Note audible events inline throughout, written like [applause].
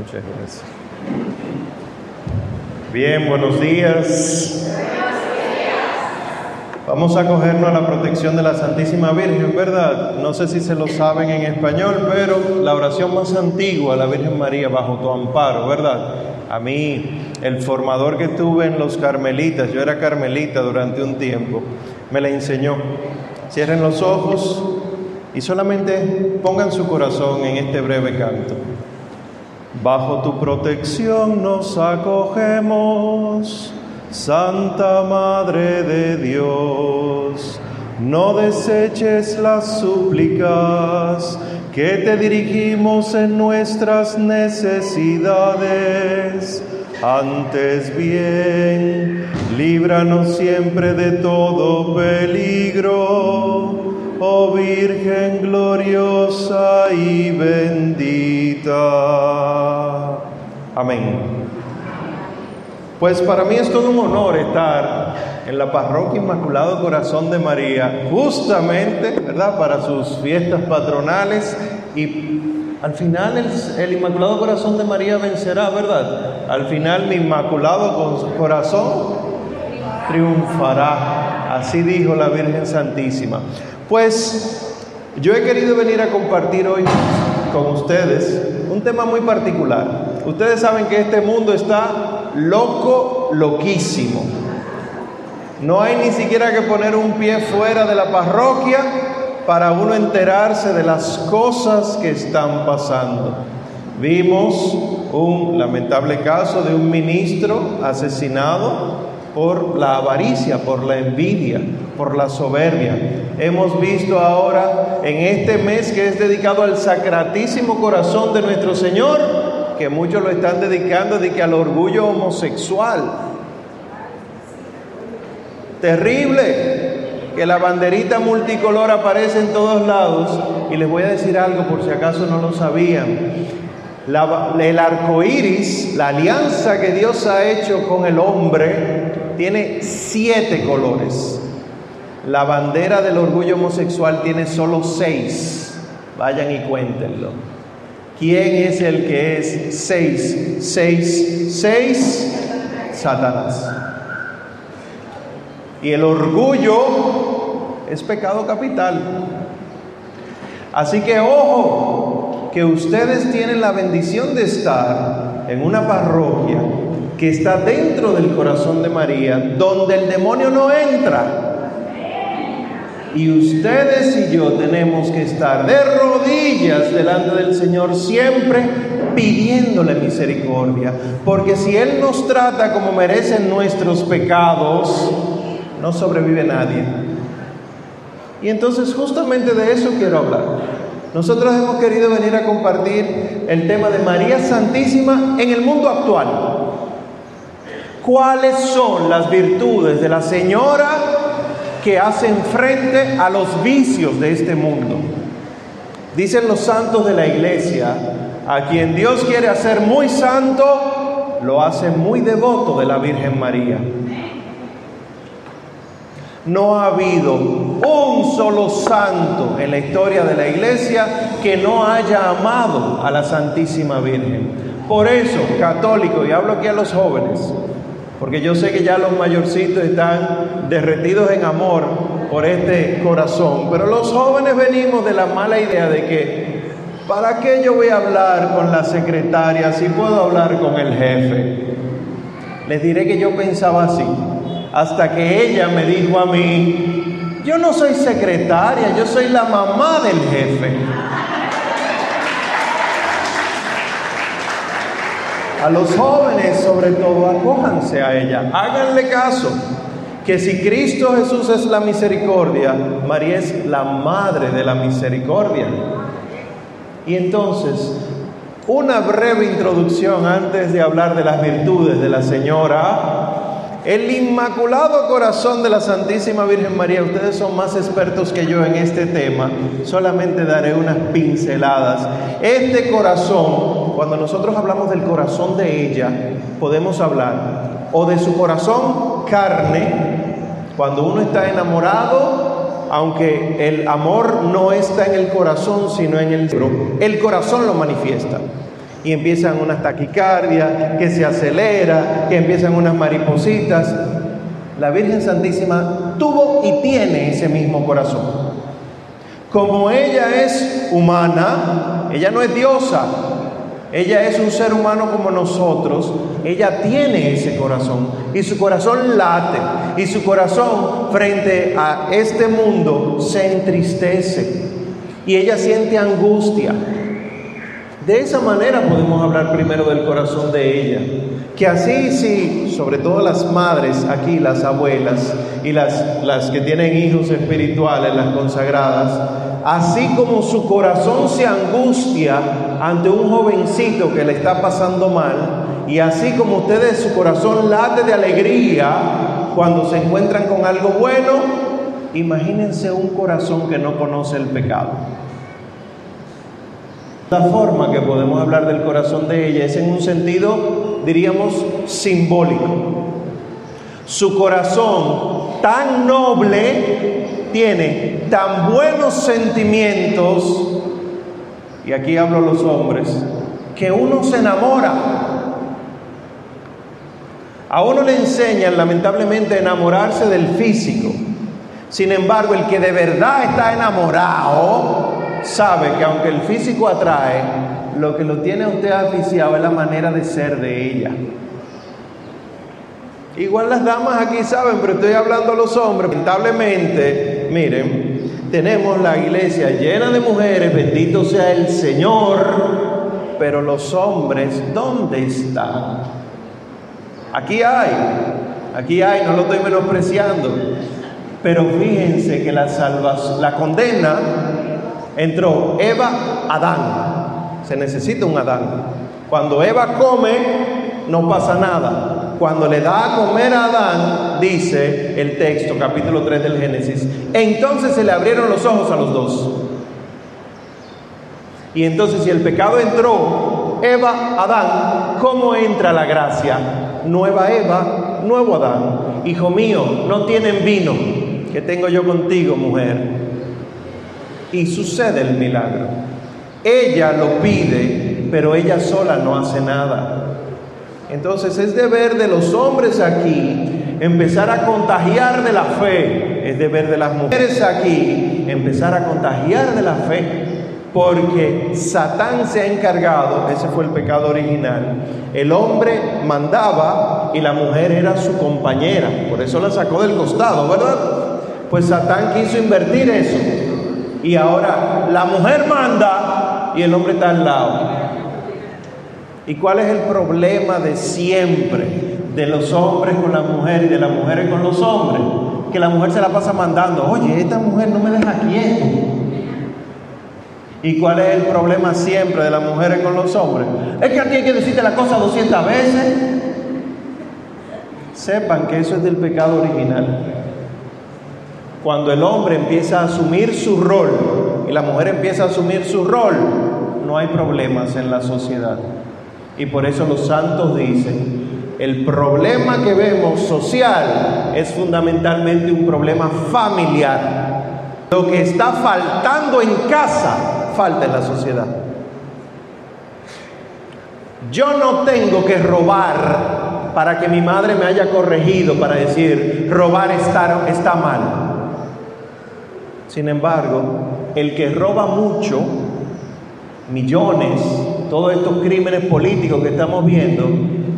Muchas gracias. Bien, buenos días. Vamos a cogernos a la protección de la Santísima Virgen, ¿verdad? No sé si se lo saben en español, pero la oración más antigua, la Virgen María, bajo tu amparo, ¿verdad? A mí, el formador que tuve en los carmelitas, yo era carmelita durante un tiempo, me la enseñó. Cierren los ojos y solamente pongan su corazón en este breve canto. Bajo tu protección nos acogemos, Santa Madre de Dios. No deseches las súplicas que te dirigimos en nuestras necesidades. Antes bien, líbranos siempre de todo peligro oh Virgen gloriosa y bendita. Amén. Pues para mí es todo un honor estar en la parroquia Inmaculado Corazón de María, justamente, ¿verdad?, para sus fiestas patronales y al final el, el, Inmaculado Corazón de María vencerá, ¿verdad? Al final mi Inmaculado Corazón triunfará, así dijo la Virgen Santísima. Pues yo he querido venir a compartir hoy con ustedes un tema muy particular. Ustedes saben que este mundo está loco, loquísimo. No hay ni siquiera que poner un pie fuera de la parroquia para uno enterarse de las cosas que están pasando. Vimos un lamentable caso de un ministro asesinado por la avaricia, por la envidia, por la soberbia. Hemos visto ahora en este mes que es dedicado al sacratísimo corazón de nuestro Señor, que muchos lo están dedicando de que al orgullo homosexual. Terrible que la banderita multicolor aparece en todos lados y les voy a decir algo por si acaso no lo sabían. el arco iris, la alianza que Dios ha hecho con el hombre, tiene siete colores. La bandera del orgullo homosexual tiene solo seis. Vayan y cuéntenlo. ¿Quién es el que es seis? Seis, seis, Satanás. Y el orgullo es pecado capital. Así que ojo, que ustedes tienen la bendición de estar en una parroquia que está dentro del corazón de María, donde el demonio no entra. Y ustedes y yo tenemos que estar de rodillas delante del Señor siempre pidiéndole misericordia. Porque si Él nos trata como merecen nuestros pecados, no sobrevive nadie. Y entonces justamente de eso quiero hablar. Nosotros hemos querido venir a compartir el tema de María Santísima en el mundo actual. ¿Cuáles son las virtudes de la señora que hacen frente a los vicios de este mundo? Dicen los santos de la iglesia, a quien Dios quiere hacer muy santo, lo hace muy devoto de la Virgen María. No ha habido un solo santo en la historia de la iglesia que no haya amado a la Santísima Virgen. Por eso, católico, y hablo aquí a los jóvenes, porque yo sé que ya los mayorcitos están derretidos en amor por este corazón, pero los jóvenes venimos de la mala idea de que, ¿para qué yo voy a hablar con la secretaria si puedo hablar con el jefe? Les diré que yo pensaba así, hasta que ella me dijo a mí, yo no soy secretaria, yo soy la mamá del jefe. A los jóvenes sobre todo, acójanse a ella, háganle caso, que si Cristo Jesús es la misericordia, María es la madre de la misericordia. Y entonces, una breve introducción antes de hablar de las virtudes de la Señora. El Inmaculado Corazón de la Santísima Virgen María, ustedes son más expertos que yo en este tema, solamente daré unas pinceladas. Este corazón cuando nosotros hablamos del corazón de ella, podemos hablar o de su corazón carne, cuando uno está enamorado, aunque el amor no está en el corazón, sino en el cerebro, el corazón lo manifiesta. Y empiezan unas taquicardias, que se acelera, que empiezan unas maripositas. La Virgen Santísima tuvo y tiene ese mismo corazón. Como ella es humana, ella no es diosa, ella es un ser humano como nosotros, ella tiene ese corazón y su corazón late y su corazón frente a este mundo se entristece y ella siente angustia. De esa manera podemos hablar primero del corazón de ella. Que así sí, sobre todo las madres aquí, las abuelas y las, las que tienen hijos espirituales, las consagradas, así como su corazón se angustia ante un jovencito que le está pasando mal, y así como ustedes su corazón late de alegría cuando se encuentran con algo bueno, imagínense un corazón que no conoce el pecado. La forma que podemos hablar del corazón de ella es en un sentido, diríamos, simbólico. Su corazón tan noble tiene tan buenos sentimientos, y aquí hablo los hombres, que uno se enamora. A uno le enseñan lamentablemente a enamorarse del físico. Sin embargo, el que de verdad está enamorado sabe que aunque el físico atrae, lo que lo tiene a usted aficiado es la manera de ser de ella. Igual las damas aquí saben, pero estoy hablando a los hombres. Lamentablemente, miren, tenemos la iglesia llena de mujeres, bendito sea el Señor, pero los hombres, ¿dónde están? Aquí hay, aquí hay, no lo estoy menospreciando, pero fíjense que la la condena entró Eva, Adán. Se necesita un Adán. Cuando Eva come, no pasa nada. Cuando le da a comer a Adán, dice el texto, capítulo 3 del Génesis, entonces se le abrieron los ojos a los dos. Y entonces si el pecado entró, Eva, Adán, ¿cómo entra la gracia? Nueva Eva, nuevo Adán. Hijo mío, no tienen vino. que tengo yo contigo, mujer? y sucede el milagro. Ella lo pide, pero ella sola no hace nada. Entonces es deber de los hombres aquí empezar a contagiar de la fe, es deber de las mujeres aquí empezar a contagiar de la fe, porque Satán se ha encargado, ese fue el pecado original, el hombre mandaba y la mujer era su compañera, por eso la sacó del costado, ¿verdad? Pues Satán quiso invertir eso. Y ahora la mujer manda y el hombre está al lado. ¿Y cuál es el problema de siempre de los hombres con las mujeres y de las mujeres con los hombres? Que la mujer se la pasa mandando, oye, esta mujer no me deja quieto. ¿Y cuál es el problema siempre de las mujeres con los hombres? Es que a ti hay que decirte la cosa 200 veces. Sepan que eso es del pecado original. Cuando el hombre empieza a asumir su rol y la mujer empieza a asumir su rol, no hay problemas en la sociedad. Y por eso los santos dicen, el problema que vemos social es fundamentalmente un problema familiar. Lo que está faltando en casa, falta en la sociedad. Yo no tengo que robar para que mi madre me haya corregido para decir, robar está, está mal. Sin embargo, el que roba mucho, millones, todos estos crímenes políticos que estamos viendo,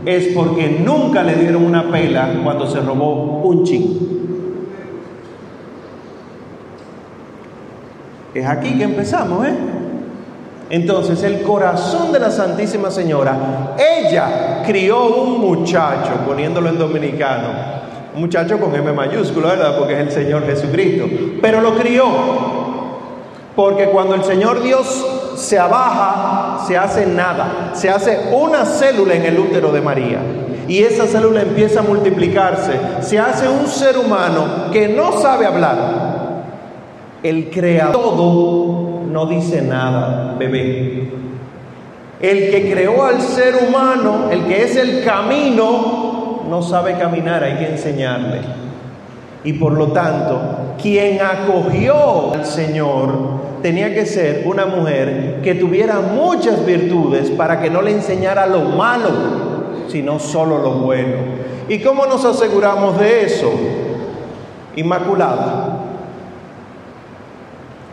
es porque nunca le dieron una pela cuando se robó un chico. Es aquí que empezamos, ¿eh? Entonces, el corazón de la Santísima Señora, ella crió un muchacho, poniéndolo en dominicano, un muchacho con M mayúsculo, ¿verdad? Porque es el Señor Jesucristo. Pero lo crió. Porque cuando el Señor Dios se abaja, se hace nada. Se hace una célula en el útero de María. Y esa célula empieza a multiplicarse. Se hace un ser humano que no sabe hablar. El creador no dice nada, bebé. El que creó al ser humano, el que es el camino, no sabe caminar, hay que enseñarle. Y por lo tanto, quien acogió al Señor tenía que ser una mujer que tuviera muchas virtudes para que no le enseñara lo malo, sino solo lo bueno. ¿Y cómo nos aseguramos de eso? Inmaculada.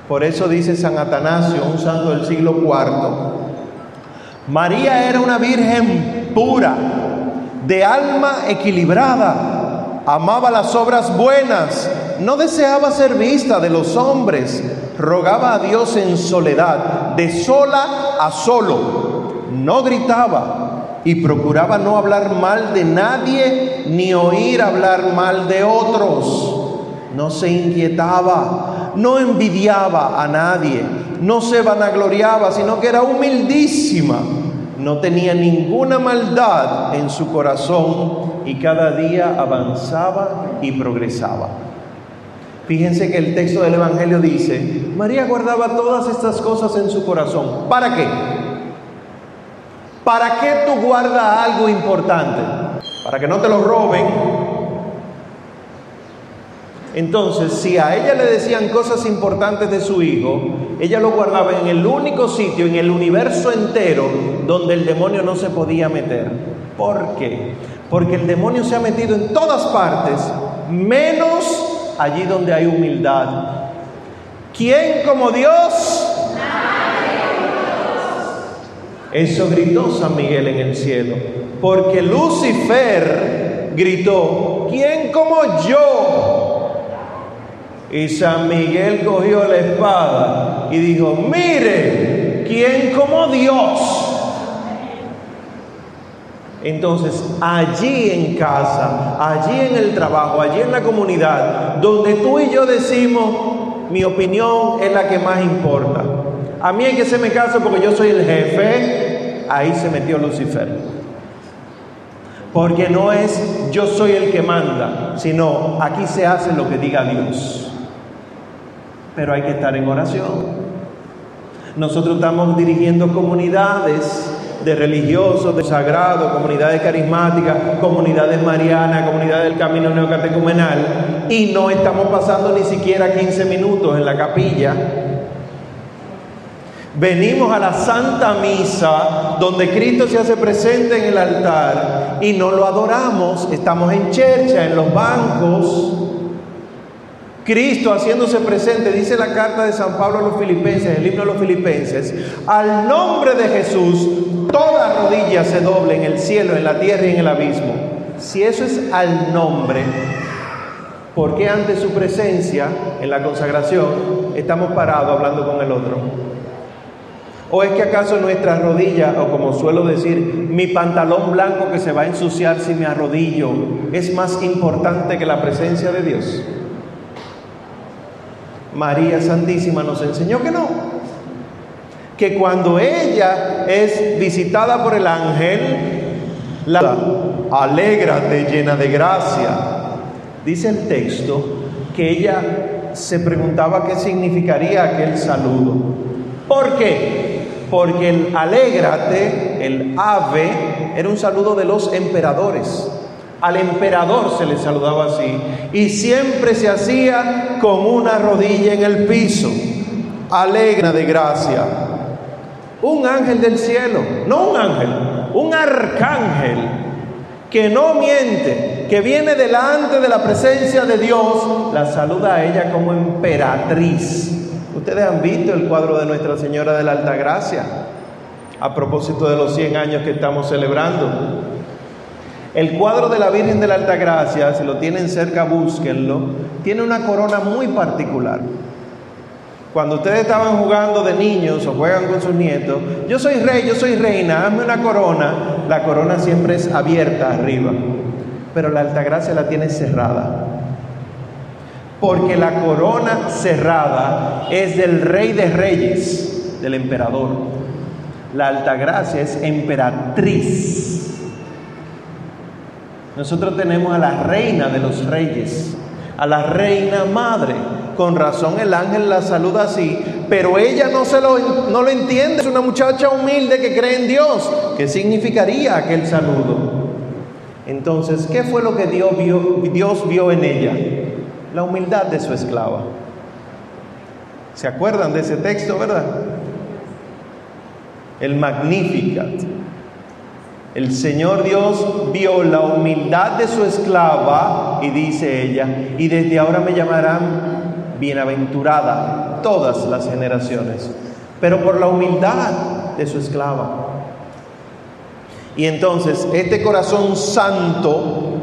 Por eso dice San Atanasio, un santo del siglo IV, María era una virgen pura, de alma equilibrada, amaba las obras buenas, no deseaba ser vista de los hombres, rogaba a Dios en soledad, de sola a solo, no gritaba y procuraba no hablar mal de nadie ni oír hablar mal de otros. No se inquietaba, no envidiaba a nadie, no se vanagloriaba, sino que era humildísima. No tenía ninguna maldad en su corazón y cada día avanzaba y progresaba. Fíjense que el texto del Evangelio dice, María guardaba todas estas cosas en su corazón. ¿Para qué? ¿Para qué tú guardas algo importante? Para que no te lo roben. Entonces, si a ella le decían cosas importantes de su hijo, ella lo guardaba en el único sitio, en el universo entero, donde el demonio no se podía meter. ¿Por qué? Porque el demonio se ha metido en todas partes, menos allí donde hay humildad. ¿Quién como Dios? Eso gritó San Miguel en el cielo, porque Lucifer gritó, ¿quién como yo? Y San Miguel cogió la espada y dijo, mire, ¿quién como Dios? Entonces, allí en casa, allí en el trabajo, allí en la comunidad, donde tú y yo decimos, mi opinión es la que más importa. A mí hay que hacerme caso porque yo soy el jefe, ahí se metió Lucifer. Porque no es yo soy el que manda, sino aquí se hace lo que diga Dios. Pero hay que estar en oración. Nosotros estamos dirigiendo comunidades de religiosos, de sagrados, comunidades carismáticas, comunidades marianas, comunidades del camino neocatecumenal, y no estamos pasando ni siquiera 15 minutos en la capilla. Venimos a la Santa Misa, donde Cristo se hace presente en el altar, y no lo adoramos, estamos en chercha, en los bancos. Cristo haciéndose presente, dice la carta de San Pablo a los filipenses, el himno de los filipenses, al nombre de Jesús, toda rodilla se doble en el cielo, en la tierra y en el abismo. Si eso es al nombre, ¿por qué ante su presencia en la consagración estamos parados hablando con el otro? ¿O es que acaso nuestra rodilla, o como suelo decir, mi pantalón blanco que se va a ensuciar si me arrodillo, es más importante que la presencia de Dios? María Santísima nos enseñó que no, que cuando ella es visitada por el ángel, la alégrate llena de gracia. Dice el texto que ella se preguntaba qué significaría aquel saludo. ¿Por qué? Porque el alégrate, el ave, era un saludo de los emperadores. Al emperador se le saludaba así y siempre se hacía con una rodilla en el piso. Alegra de gracia. Un ángel del cielo, no un ángel, un arcángel que no miente, que viene delante de la presencia de Dios, la saluda a ella como emperatriz. Ustedes han visto el cuadro de Nuestra Señora de la Alta Gracia a propósito de los 100 años que estamos celebrando. El cuadro de la Virgen de la Alta Gracia, si lo tienen cerca, búsquenlo, tiene una corona muy particular. Cuando ustedes estaban jugando de niños o juegan con sus nietos, yo soy rey, yo soy reina, hazme una corona. La corona siempre es abierta arriba, pero la altagracia la tiene cerrada. Porque la corona cerrada es del rey de reyes, del emperador. La altagracia es emperatriz. Nosotros tenemos a la reina de los reyes, a la reina madre con razón el ángel la saluda así, pero ella no, se lo, no lo entiende, es una muchacha humilde que cree en Dios. ¿Qué significaría aquel saludo? Entonces, ¿qué fue lo que Dios vio, Dios vio en ella? La humildad de su esclava. ¿Se acuerdan de ese texto, verdad? El Magnificat. El Señor Dios vio la humildad de su esclava y dice ella, y desde ahora me llamarán bienaventurada todas las generaciones, pero por la humildad de su esclava. Y entonces este corazón santo,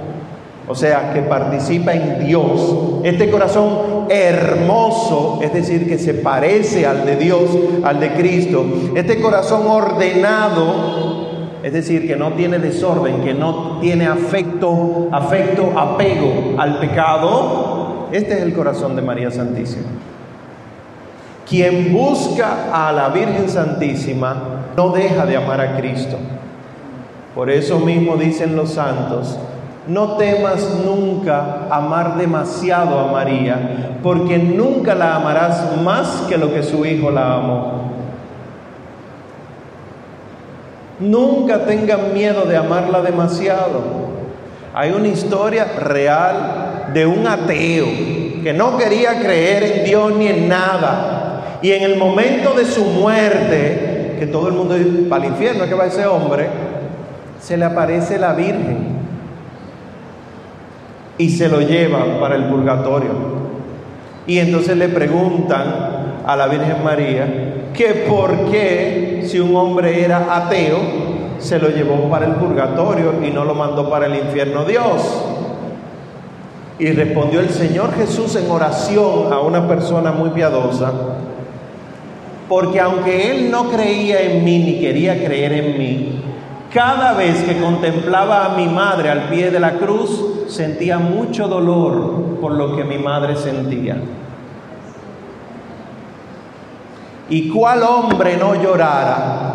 o sea, que participa en Dios, este corazón hermoso, es decir, que se parece al de Dios, al de Cristo, este corazón ordenado, es decir, que no tiene desorden, que no tiene afecto, afecto, apego al pecado, este es el corazón de María Santísima. Quien busca a la Virgen Santísima no deja de amar a Cristo. Por eso mismo dicen los santos, no temas nunca amar demasiado a María, porque nunca la amarás más que lo que su Hijo la amó. Nunca tengan miedo de amarla demasiado. Hay una historia real de un ateo que no quería creer en Dios ni en nada. Y en el momento de su muerte, que todo el mundo dice, para el infierno que va ese hombre, se le aparece la Virgen y se lo lleva para el purgatorio. Y entonces le preguntan a la Virgen María que por qué si un hombre era ateo, se lo llevó para el purgatorio y no lo mandó para el infierno Dios. Y respondió el Señor Jesús en oración a una persona muy piadosa, porque aunque él no creía en mí ni quería creer en mí, cada vez que contemplaba a mi madre al pie de la cruz, sentía mucho dolor por lo que mi madre sentía. ¿Y cuál hombre no llorara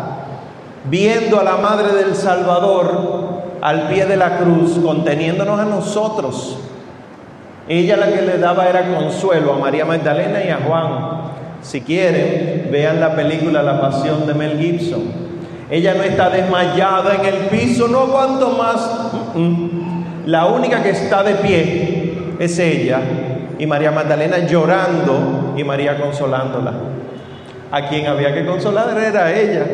viendo a la Madre del Salvador al pie de la cruz, conteniéndonos a nosotros? Ella la que le daba era consuelo a María Magdalena y a Juan. Si quieren, vean la película La Pasión de Mel Gibson. Ella no está desmayada en el piso, no aguanto más. La única que está de pie es ella y María Magdalena llorando y María consolándola a quien había que consolar era ella.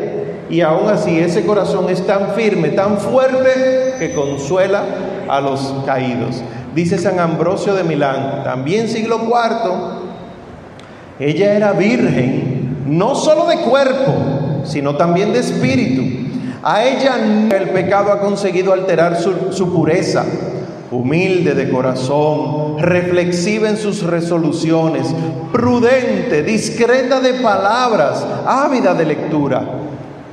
Y aún así ese corazón es tan firme, tan fuerte, que consuela a los caídos. Dice San Ambrosio de Milán, también siglo IV, ella era virgen, no solo de cuerpo, sino también de espíritu. A ella el pecado ha conseguido alterar su, su pureza humilde de corazón, reflexiva en sus resoluciones, prudente, discreta de palabras, ávida de lectura.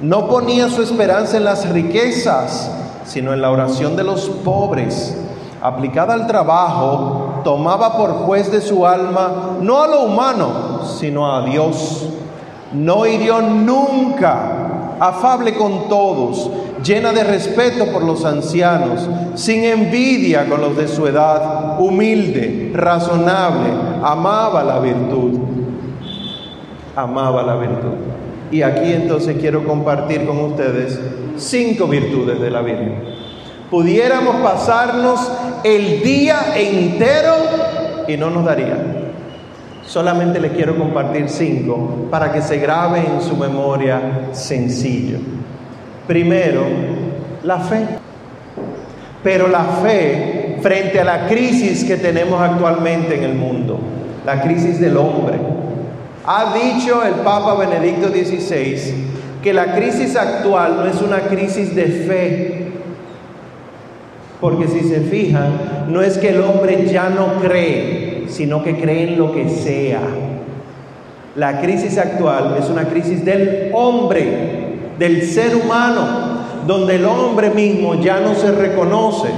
No ponía su esperanza en las riquezas, sino en la oración de los pobres. Aplicada al trabajo, tomaba por juez de su alma no a lo humano, sino a Dios. No hirió nunca, afable con todos, llena de respeto por los ancianos, sin envidia con los de su edad, humilde, razonable, amaba la virtud. Amaba la virtud. Y aquí entonces quiero compartir con ustedes cinco virtudes de la Virgen. Pudiéramos pasarnos el día entero y no nos daría. Solamente les quiero compartir cinco para que se grabe en su memoria sencillo. Primero, la fe. Pero la fe frente a la crisis que tenemos actualmente en el mundo, la crisis del hombre. Ha dicho el Papa Benedicto XVI que la crisis actual no es una crisis de fe, porque si se fijan, no es que el hombre ya no cree, sino que cree en lo que sea. La crisis actual es una crisis del hombre, del ser humano, donde el hombre mismo ya no se reconoce.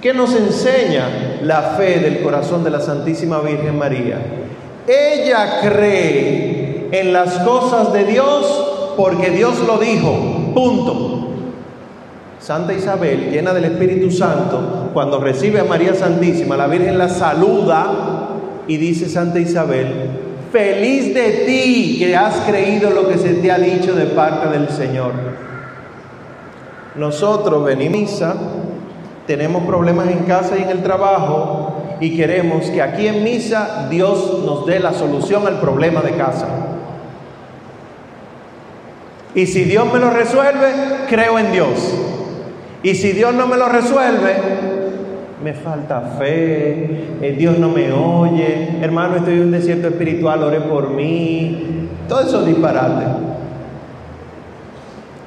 ¿Qué nos enseña la fe del corazón de la Santísima Virgen María? Ella cree en las cosas de Dios porque Dios lo dijo, punto. Santa Isabel, llena del Espíritu Santo, cuando recibe a María Santísima, la Virgen la saluda y dice Santa Isabel, Feliz de ti que has creído lo que se te ha dicho de parte del Señor. Nosotros venimos tenemos problemas en casa y en el trabajo y queremos que aquí en misa Dios nos dé la solución al problema de casa. Y si Dios me lo resuelve, creo en Dios. Y si Dios no me lo resuelve, me falta fe, eh, Dios no me oye, hermano, estoy en un desierto espiritual, ore por mí. Todo eso disparate.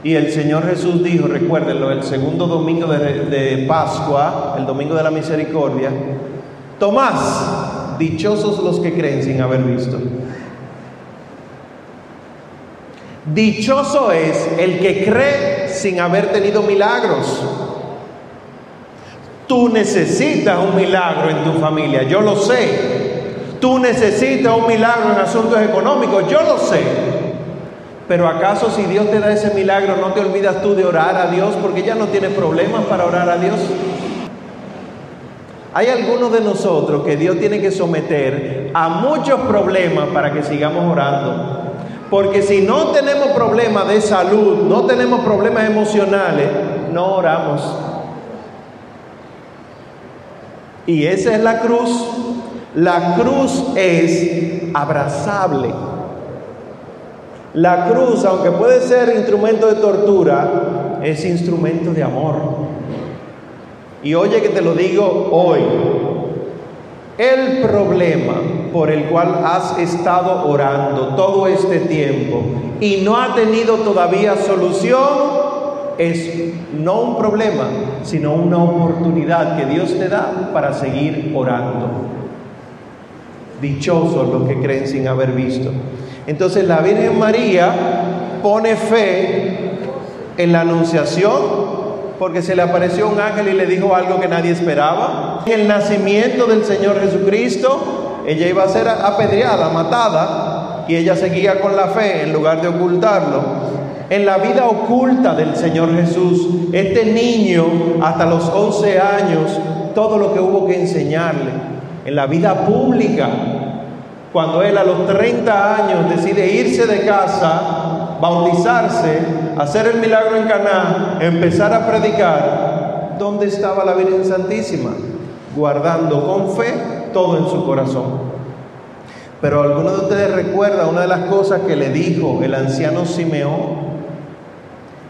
Y el Señor Jesús dijo, recuérdenlo, el segundo domingo de, de Pascua, el domingo de la misericordia, Tomás, dichosos los que creen sin haber visto. Dichoso es el que cree sin haber tenido milagros. Tú necesitas un milagro en tu familia, yo lo sé. Tú necesitas un milagro en asuntos económicos, yo lo sé. Pero acaso si Dios te da ese milagro, no te olvidas tú de orar a Dios porque ya no tienes problemas para orar a Dios. Hay algunos de nosotros que Dios tiene que someter a muchos problemas para que sigamos orando. Porque si no tenemos problemas de salud, no tenemos problemas emocionales, no oramos. Y esa es la cruz. La cruz es abrazable. La cruz, aunque puede ser instrumento de tortura, es instrumento de amor. Y oye que te lo digo hoy. El problema por el cual has estado orando todo este tiempo y no ha tenido todavía solución es no un problema, sino una oportunidad que Dios te da para seguir orando. Dichosos los que creen sin haber visto. Entonces la Virgen María pone fe en la anunciación porque se le apareció un ángel y le dijo algo que nadie esperaba. El nacimiento del Señor Jesucristo, ella iba a ser apedreada, matada, y ella seguía con la fe en lugar de ocultarlo. En la vida oculta del Señor Jesús, este niño hasta los 11 años, todo lo que hubo que enseñarle. En la vida pública, cuando él a los 30 años decide irse de casa, bautizarse, hacer el milagro en Caná, empezar a predicar, ¿dónde estaba la Virgen Santísima? Guardando con fe todo en su corazón. Pero alguno de ustedes recuerda una de las cosas que le dijo el anciano Simeón.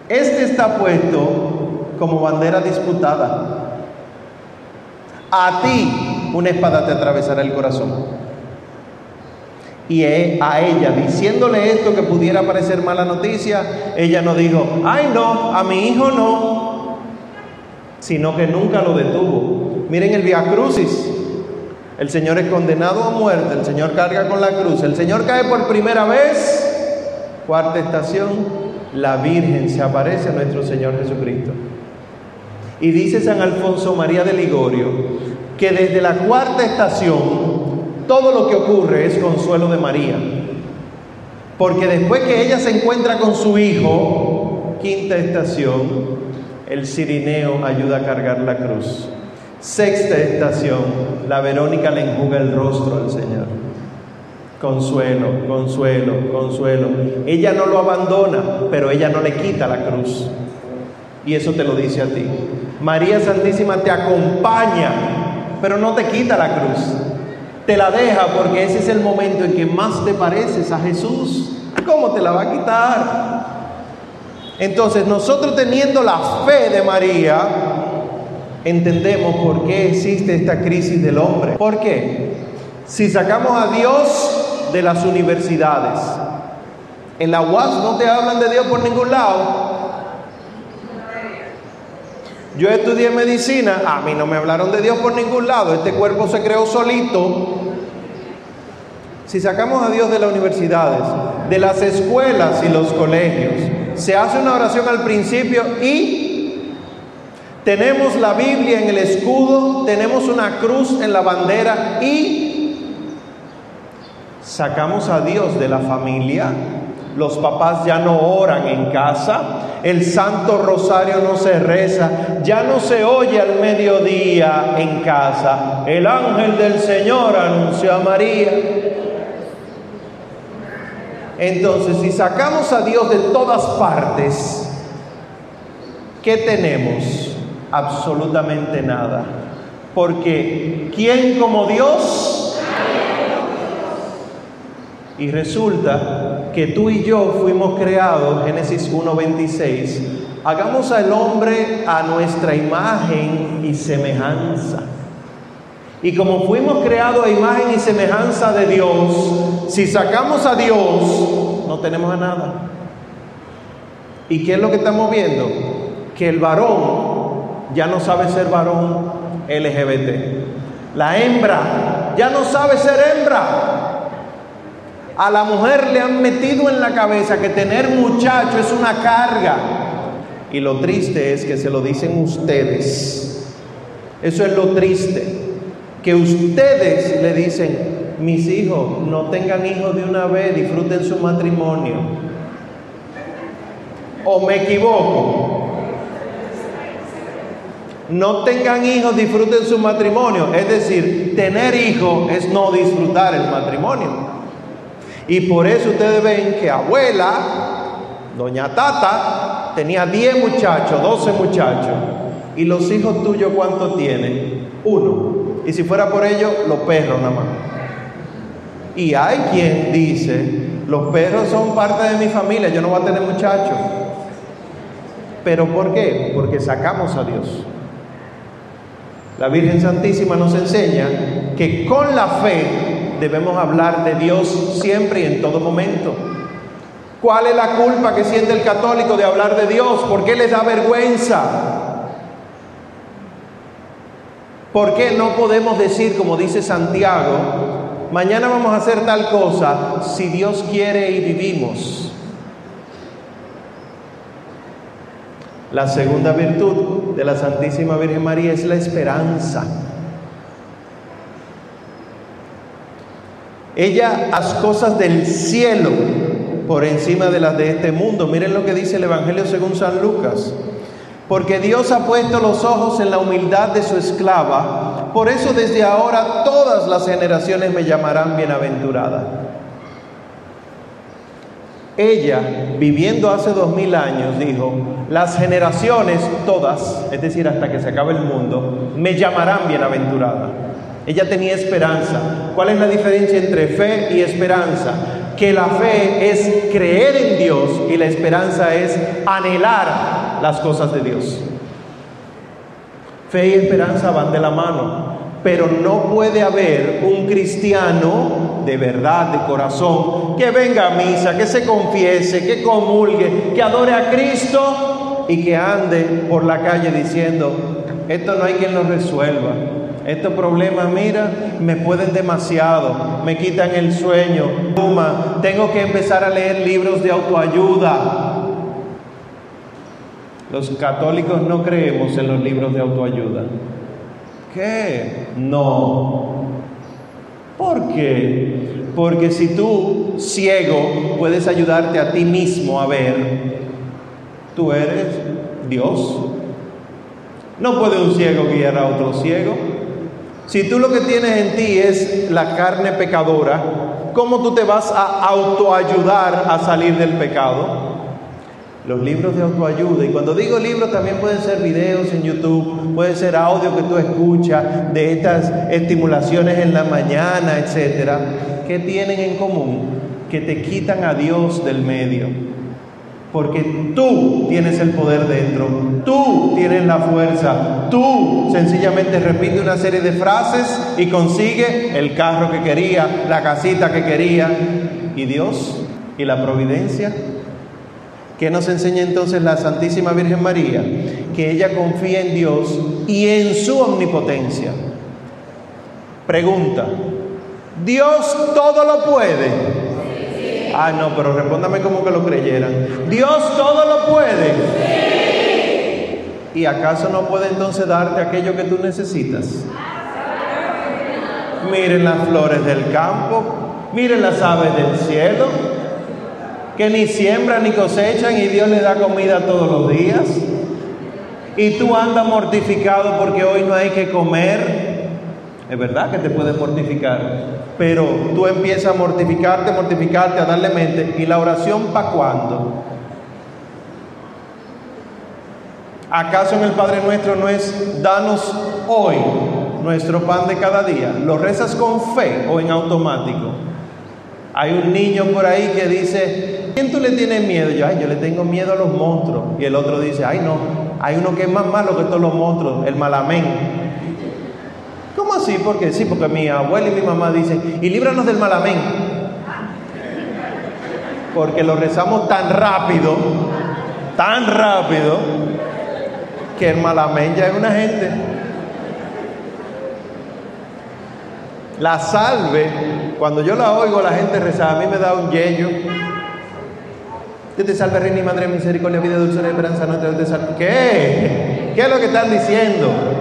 Este está puesto como bandera disputada. A ti una espada te atravesará el corazón. Y a ella, diciéndole esto que pudiera parecer mala noticia, ella no dijo, ay no, a mi hijo no, sino que nunca lo detuvo. Miren el Via Crucis. El Señor es condenado a muerte, el Señor carga con la cruz, el Señor cae por primera vez. Cuarta estación, la Virgen se aparece a nuestro Señor Jesucristo. Y dice San Alfonso María de Ligorio que desde la cuarta estación todo lo que ocurre es consuelo de María. Porque después que ella se encuentra con su hijo, quinta estación, el Cirineo ayuda a cargar la cruz. Sexta estación, la Verónica le enjuga el rostro al Señor. Consuelo, consuelo, consuelo. Ella no lo abandona, pero ella no le quita la cruz. Y eso te lo dice a ti. María Santísima te acompaña, pero no te quita la cruz te la deja porque ese es el momento en que más te pareces a Jesús. ¿Cómo te la va a quitar? Entonces nosotros teniendo la fe de María, entendemos por qué existe esta crisis del hombre. ¿Por qué? Si sacamos a Dios de las universidades, en la UAS no te hablan de Dios por ningún lado, yo estudié medicina, a mí no me hablaron de Dios por ningún lado, este cuerpo se creó solito. Si sacamos a Dios de las universidades, de las escuelas y los colegios, se hace una oración al principio y tenemos la Biblia en el escudo, tenemos una cruz en la bandera y sacamos a Dios de la familia, los papás ya no oran en casa, el Santo Rosario no se reza, ya no se oye al mediodía en casa. El ángel del Señor anunció a María. Entonces, si sacamos a Dios de todas partes, ¿qué tenemos? Absolutamente nada. Porque ¿quién como Dios? Y resulta que tú y yo fuimos creados, Génesis 1.26, hagamos al hombre a nuestra imagen y semejanza. Y como fuimos creados a imagen y semejanza de Dios, si sacamos a Dios, no tenemos a nada. ¿Y qué es lo que estamos viendo? Que el varón ya no sabe ser varón LGBT. La hembra ya no sabe ser hembra. A la mujer le han metido en la cabeza que tener muchacho es una carga. Y lo triste es que se lo dicen ustedes. Eso es lo triste. Que ustedes le dicen, mis hijos, no tengan hijos de una vez, disfruten su matrimonio. ¿O me equivoco? No tengan hijos, disfruten su matrimonio. Es decir, tener hijos es no disfrutar el matrimonio. Y por eso ustedes ven que abuela, doña Tata, tenía 10 muchachos, 12 muchachos. ¿Y los hijos tuyos cuántos tienen? Uno. Y si fuera por ellos, los perros nada más. Y hay quien dice, los perros son parte de mi familia, yo no voy a tener muchachos. ¿Pero por qué? Porque sacamos a Dios. La Virgen Santísima nos enseña que con la fe debemos hablar de Dios siempre y en todo momento. ¿Cuál es la culpa que siente el católico de hablar de Dios? ¿Por qué les da vergüenza? ¿Por qué no podemos decir, como dice Santiago, mañana vamos a hacer tal cosa si Dios quiere y vivimos? La segunda virtud de la Santísima Virgen María es la esperanza. Ella hace cosas del cielo por encima de las de este mundo. Miren lo que dice el Evangelio según San Lucas. Porque Dios ha puesto los ojos en la humildad de su esclava. Por eso desde ahora todas las generaciones me llamarán bienaventurada. Ella, viviendo hace dos mil años, dijo, las generaciones todas, es decir, hasta que se acabe el mundo, me llamarán bienaventurada. Ella tenía esperanza. ¿Cuál es la diferencia entre fe y esperanza? Que la fe es creer en Dios y la esperanza es anhelar las cosas de Dios. Fe y esperanza van de la mano pero no puede haber un cristiano de verdad, de corazón, que venga a misa, que se confiese, que comulgue, que adore a Cristo y que ande por la calle diciendo, esto no hay quien lo resuelva. Estos problemas, mira, me pueden demasiado, me quitan el sueño, tengo que empezar a leer libros de autoayuda. Los católicos no creemos en los libros de autoayuda qué? No. ¿Por qué? Porque si tú, ciego, puedes ayudarte a ti mismo a ver, tú eres Dios. No puede un ciego guiar a otro ciego. Si tú lo que tienes en ti es la carne pecadora, ¿cómo tú te vas a autoayudar a salir del pecado? los libros de autoayuda. Y cuando digo libros también pueden ser videos en YouTube, puede ser audio que tú escuchas de estas estimulaciones en la mañana, etcétera. ¿Qué tienen en común? Que te quitan a Dios del medio. Porque tú tienes el poder dentro, tú tienes la fuerza, tú sencillamente repite una serie de frases y consigue el carro que quería, la casita que quería. ¿Y Dios? ¿Y la providencia? ¿Qué nos enseña entonces la Santísima Virgen María? Que ella confía en Dios y en su omnipotencia. Pregunta, ¿Dios todo lo puede? Ah, no, pero respóndame como que lo creyeran. ¿Dios todo lo puede? ¿Y acaso no puede entonces darte aquello que tú necesitas? Miren las flores del campo, miren las aves del cielo, que ni siembran ni cosechan y Dios le da comida todos los días. Y tú andas mortificado porque hoy no hay que comer. Es verdad que te puede mortificar, pero tú empiezas a mortificarte, mortificarte, a darle mente. ¿Y la oración para cuándo? ¿Acaso en el Padre Nuestro no es danos hoy nuestro pan de cada día, ¿lo rezas con fe o en automático? Hay un niño por ahí que dice, ¿quién tú le tienes miedo? Yo, ay, yo le tengo miedo a los monstruos. Y el otro dice, ay, no, hay uno que es más malo que todos los monstruos, el malamén. ¿Cómo así? Porque sí, porque mi abuela y mi mamá dicen, y líbranos del malamén. Porque lo rezamos tan rápido, tan rápido, que el malamén ya es una gente. La salve, cuando yo la oigo la gente rezar, a mí me da un yello. Dios te salve, Reina y Madre Misericordia, vida, dulzura y esperanza, no te salve. ¿Qué? ¿Qué es lo que están diciendo?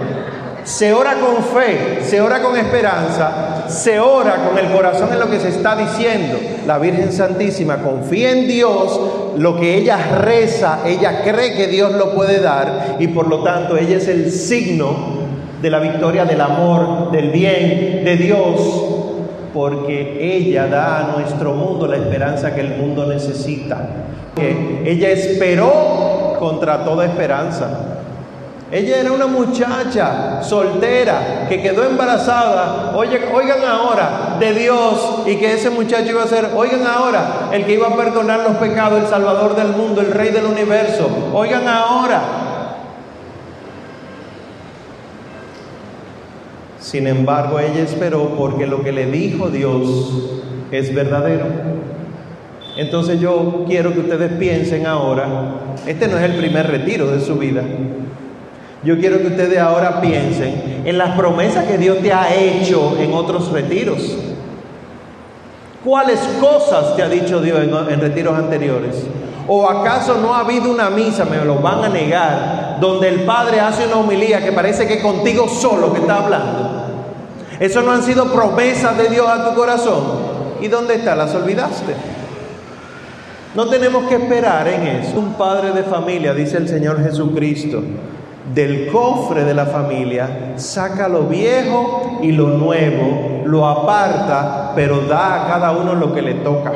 Se ora con fe, se ora con esperanza, se ora con el corazón en lo que se está diciendo. La Virgen Santísima confía en Dios, lo que ella reza, ella cree que Dios lo puede dar y por lo tanto ella es el signo de la victoria del amor, del bien, de Dios, porque ella da a nuestro mundo la esperanza que el mundo necesita. Ella esperó contra toda esperanza. Ella era una muchacha soltera que quedó embarazada. oigan ahora de Dios y que ese muchacho iba a ser, oigan ahora, el que iba a perdonar los pecados, el Salvador del mundo, el Rey del universo. Oigan ahora, Sin embargo, ella esperó porque lo que le dijo Dios es verdadero. Entonces yo quiero que ustedes piensen ahora, este no es el primer retiro de su vida. Yo quiero que ustedes ahora piensen en las promesas que Dios te ha hecho en otros retiros. ¿Cuáles cosas te ha dicho Dios en, retiros anteriores? ¿O acaso no ha habido una misa, me lo van a negar, donde el Padre hace una homilía que parece que contigo solo que está hablando? Eso no han sido promesas de Dios a tu corazón. ¿Y dónde está? Las olvidaste. No tenemos que esperar en eso. Un padre de familia, dice el Señor Jesucristo, del cofre de la familia saca lo viejo y lo nuevo, lo aparta, pero da a cada uno lo que le toca.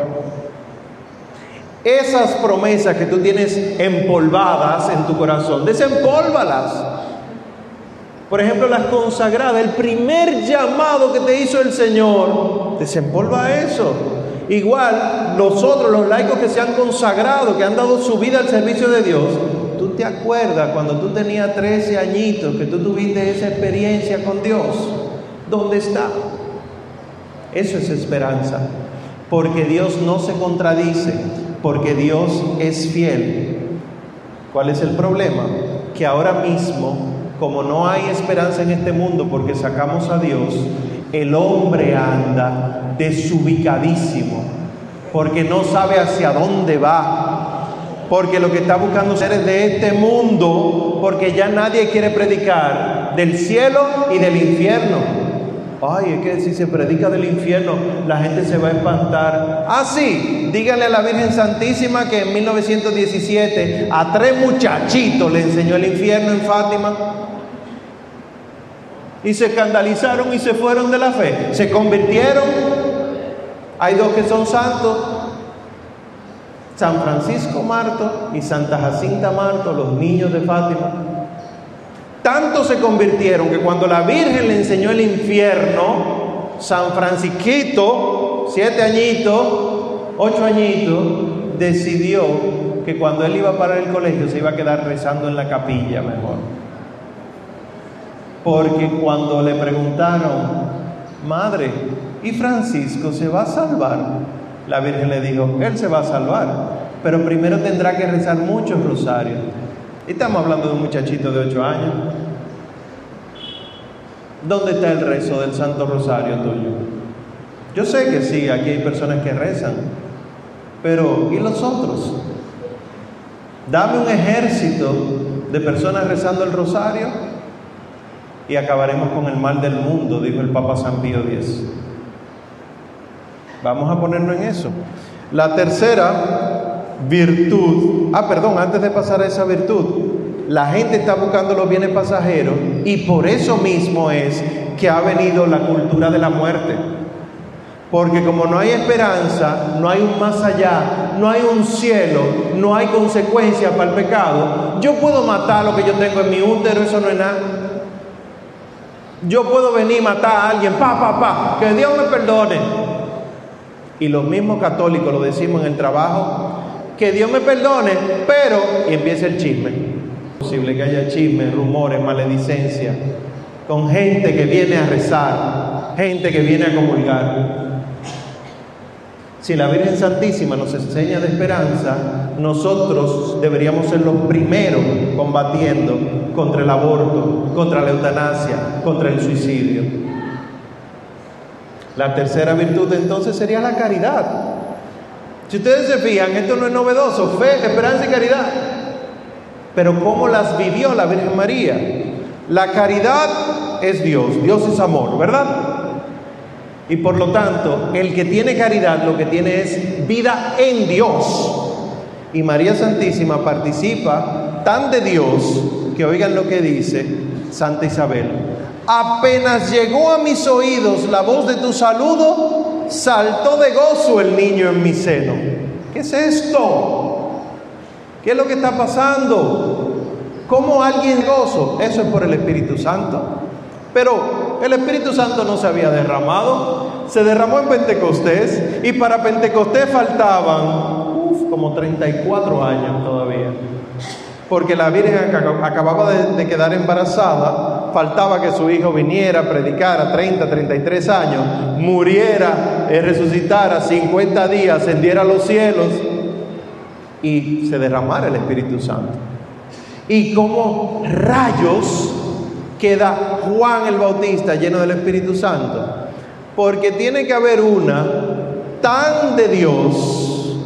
Esas promesas que tú tienes empolvadas en tu corazón, desempólvalas por ejemplo, las consagradas, el primer llamado que te hizo el Señor, desempolva eso. Igual, nosotros, los laicos que se han consagrado, que han dado su vida al servicio de Dios, te acuerdas cuando tú tenías 13 añitos, que tú tuviste esa experiencia con Dios. ¿Dónde está? Eso es esperanza. Porque Dios no se contradice, porque Dios es fiel. ¿Cuál es el problema? Que ahora mismo como no hay esperanza en este mundo porque sacamos a Dios, el hombre anda desubicadísimo, porque no sabe hacia dónde va, porque lo que está buscando seres de este mundo, porque ya nadie quiere predicar del cielo y del infierno. Ay, es que si se predica del infierno, la gente se va a espantar. Ah, sí, díganle a la Virgen Santísima que en 1917 a tres muchachitos le enseñó el infierno en Fátima y se escandalizaron y se fueron de la fe. Se convirtieron. Hay dos que son santos. San Francisco Marto y Santa Jacinta Marto, los niños de Fátima. Tanto se convirtieron que cuando la Virgen le enseñó el infierno, San Francisquito, siete añitos, ocho añitos, decidió que cuando él iba para el colegio se iba a quedar rezando en la capilla mejor. Porque cuando le preguntaron, madre, ¿y Francisco se va a salvar? La Virgen le dijo, él se va a salvar, pero primero tendrá que rezar muchos rosarios. Estamos hablando de un muchachito de 8 años. ¿Dónde está el rezo del Santo Rosario tuyo? Yo sé que sí, aquí hay personas que rezan, pero ¿y los otros? Dame un ejército de personas rezando el rosario y acabaremos con el mal del mundo, dijo el Papa San Pío X. Vamos a ponernos en eso. La tercera virtud, ah, perdón, antes de pasar a esa virtud, la gente está buscando los bienes pasajeros y por eso mismo es que ha venido la cultura de la muerte. Porque como no hay esperanza, no hay un más allá, no hay un cielo, no hay consecuencias para el pecado, yo puedo matar lo que yo tengo en mi útero, eso no es nada. Yo puedo venir y matar a alguien, pa, pa, pa, que Dios me perdone. Y los mismos católicos lo decimos en el trabajo, que Dios me perdone, pero, y empieza el chisme. Es posible que haya chismes, rumores, maledicencia, con gente que viene a rezar, gente que viene a comulgar. Si la Virgen Santísima nos enseña de esperanza, nosotros deberíamos ser los primeros combatiendo contra el aborto, contra la eutanasia, contra el suicidio. La tercera virtud entonces sería la caridad. Si ustedes se fijan, esto no es novedoso, fe, esperanza y caridad. Pero ¿cómo las vivió la Virgen María? La caridad es Dios, Dios es amor, ¿verdad? Y por lo tanto, el que tiene caridad lo que tiene es vida en Dios. Y María Santísima participa tan de Dios que oigan lo que dice Santa Isabel. Apenas llegó a mis oídos la voz de tu saludo, saltó de gozo el niño en mi seno. ¿Qué es esto? ¿Qué es lo que está pasando? ¿Cómo alguien gozo? Eso es por el Espíritu Santo. Pero el Espíritu Santo no se había derramado, se derramó en Pentecostés y para Pentecostés faltaban como 34 años todavía. Porque la Virgen acababa de, quedar embarazada, faltaba que su hijo viniera, predicara 30, 33 años, muriera, eh, resucitara 50 días, ascendiera a los cielos y se derramara el Espíritu Santo. Y como rayos queda Juan el Bautista lleno del Espíritu Santo? Porque tiene que haber una tan de Dios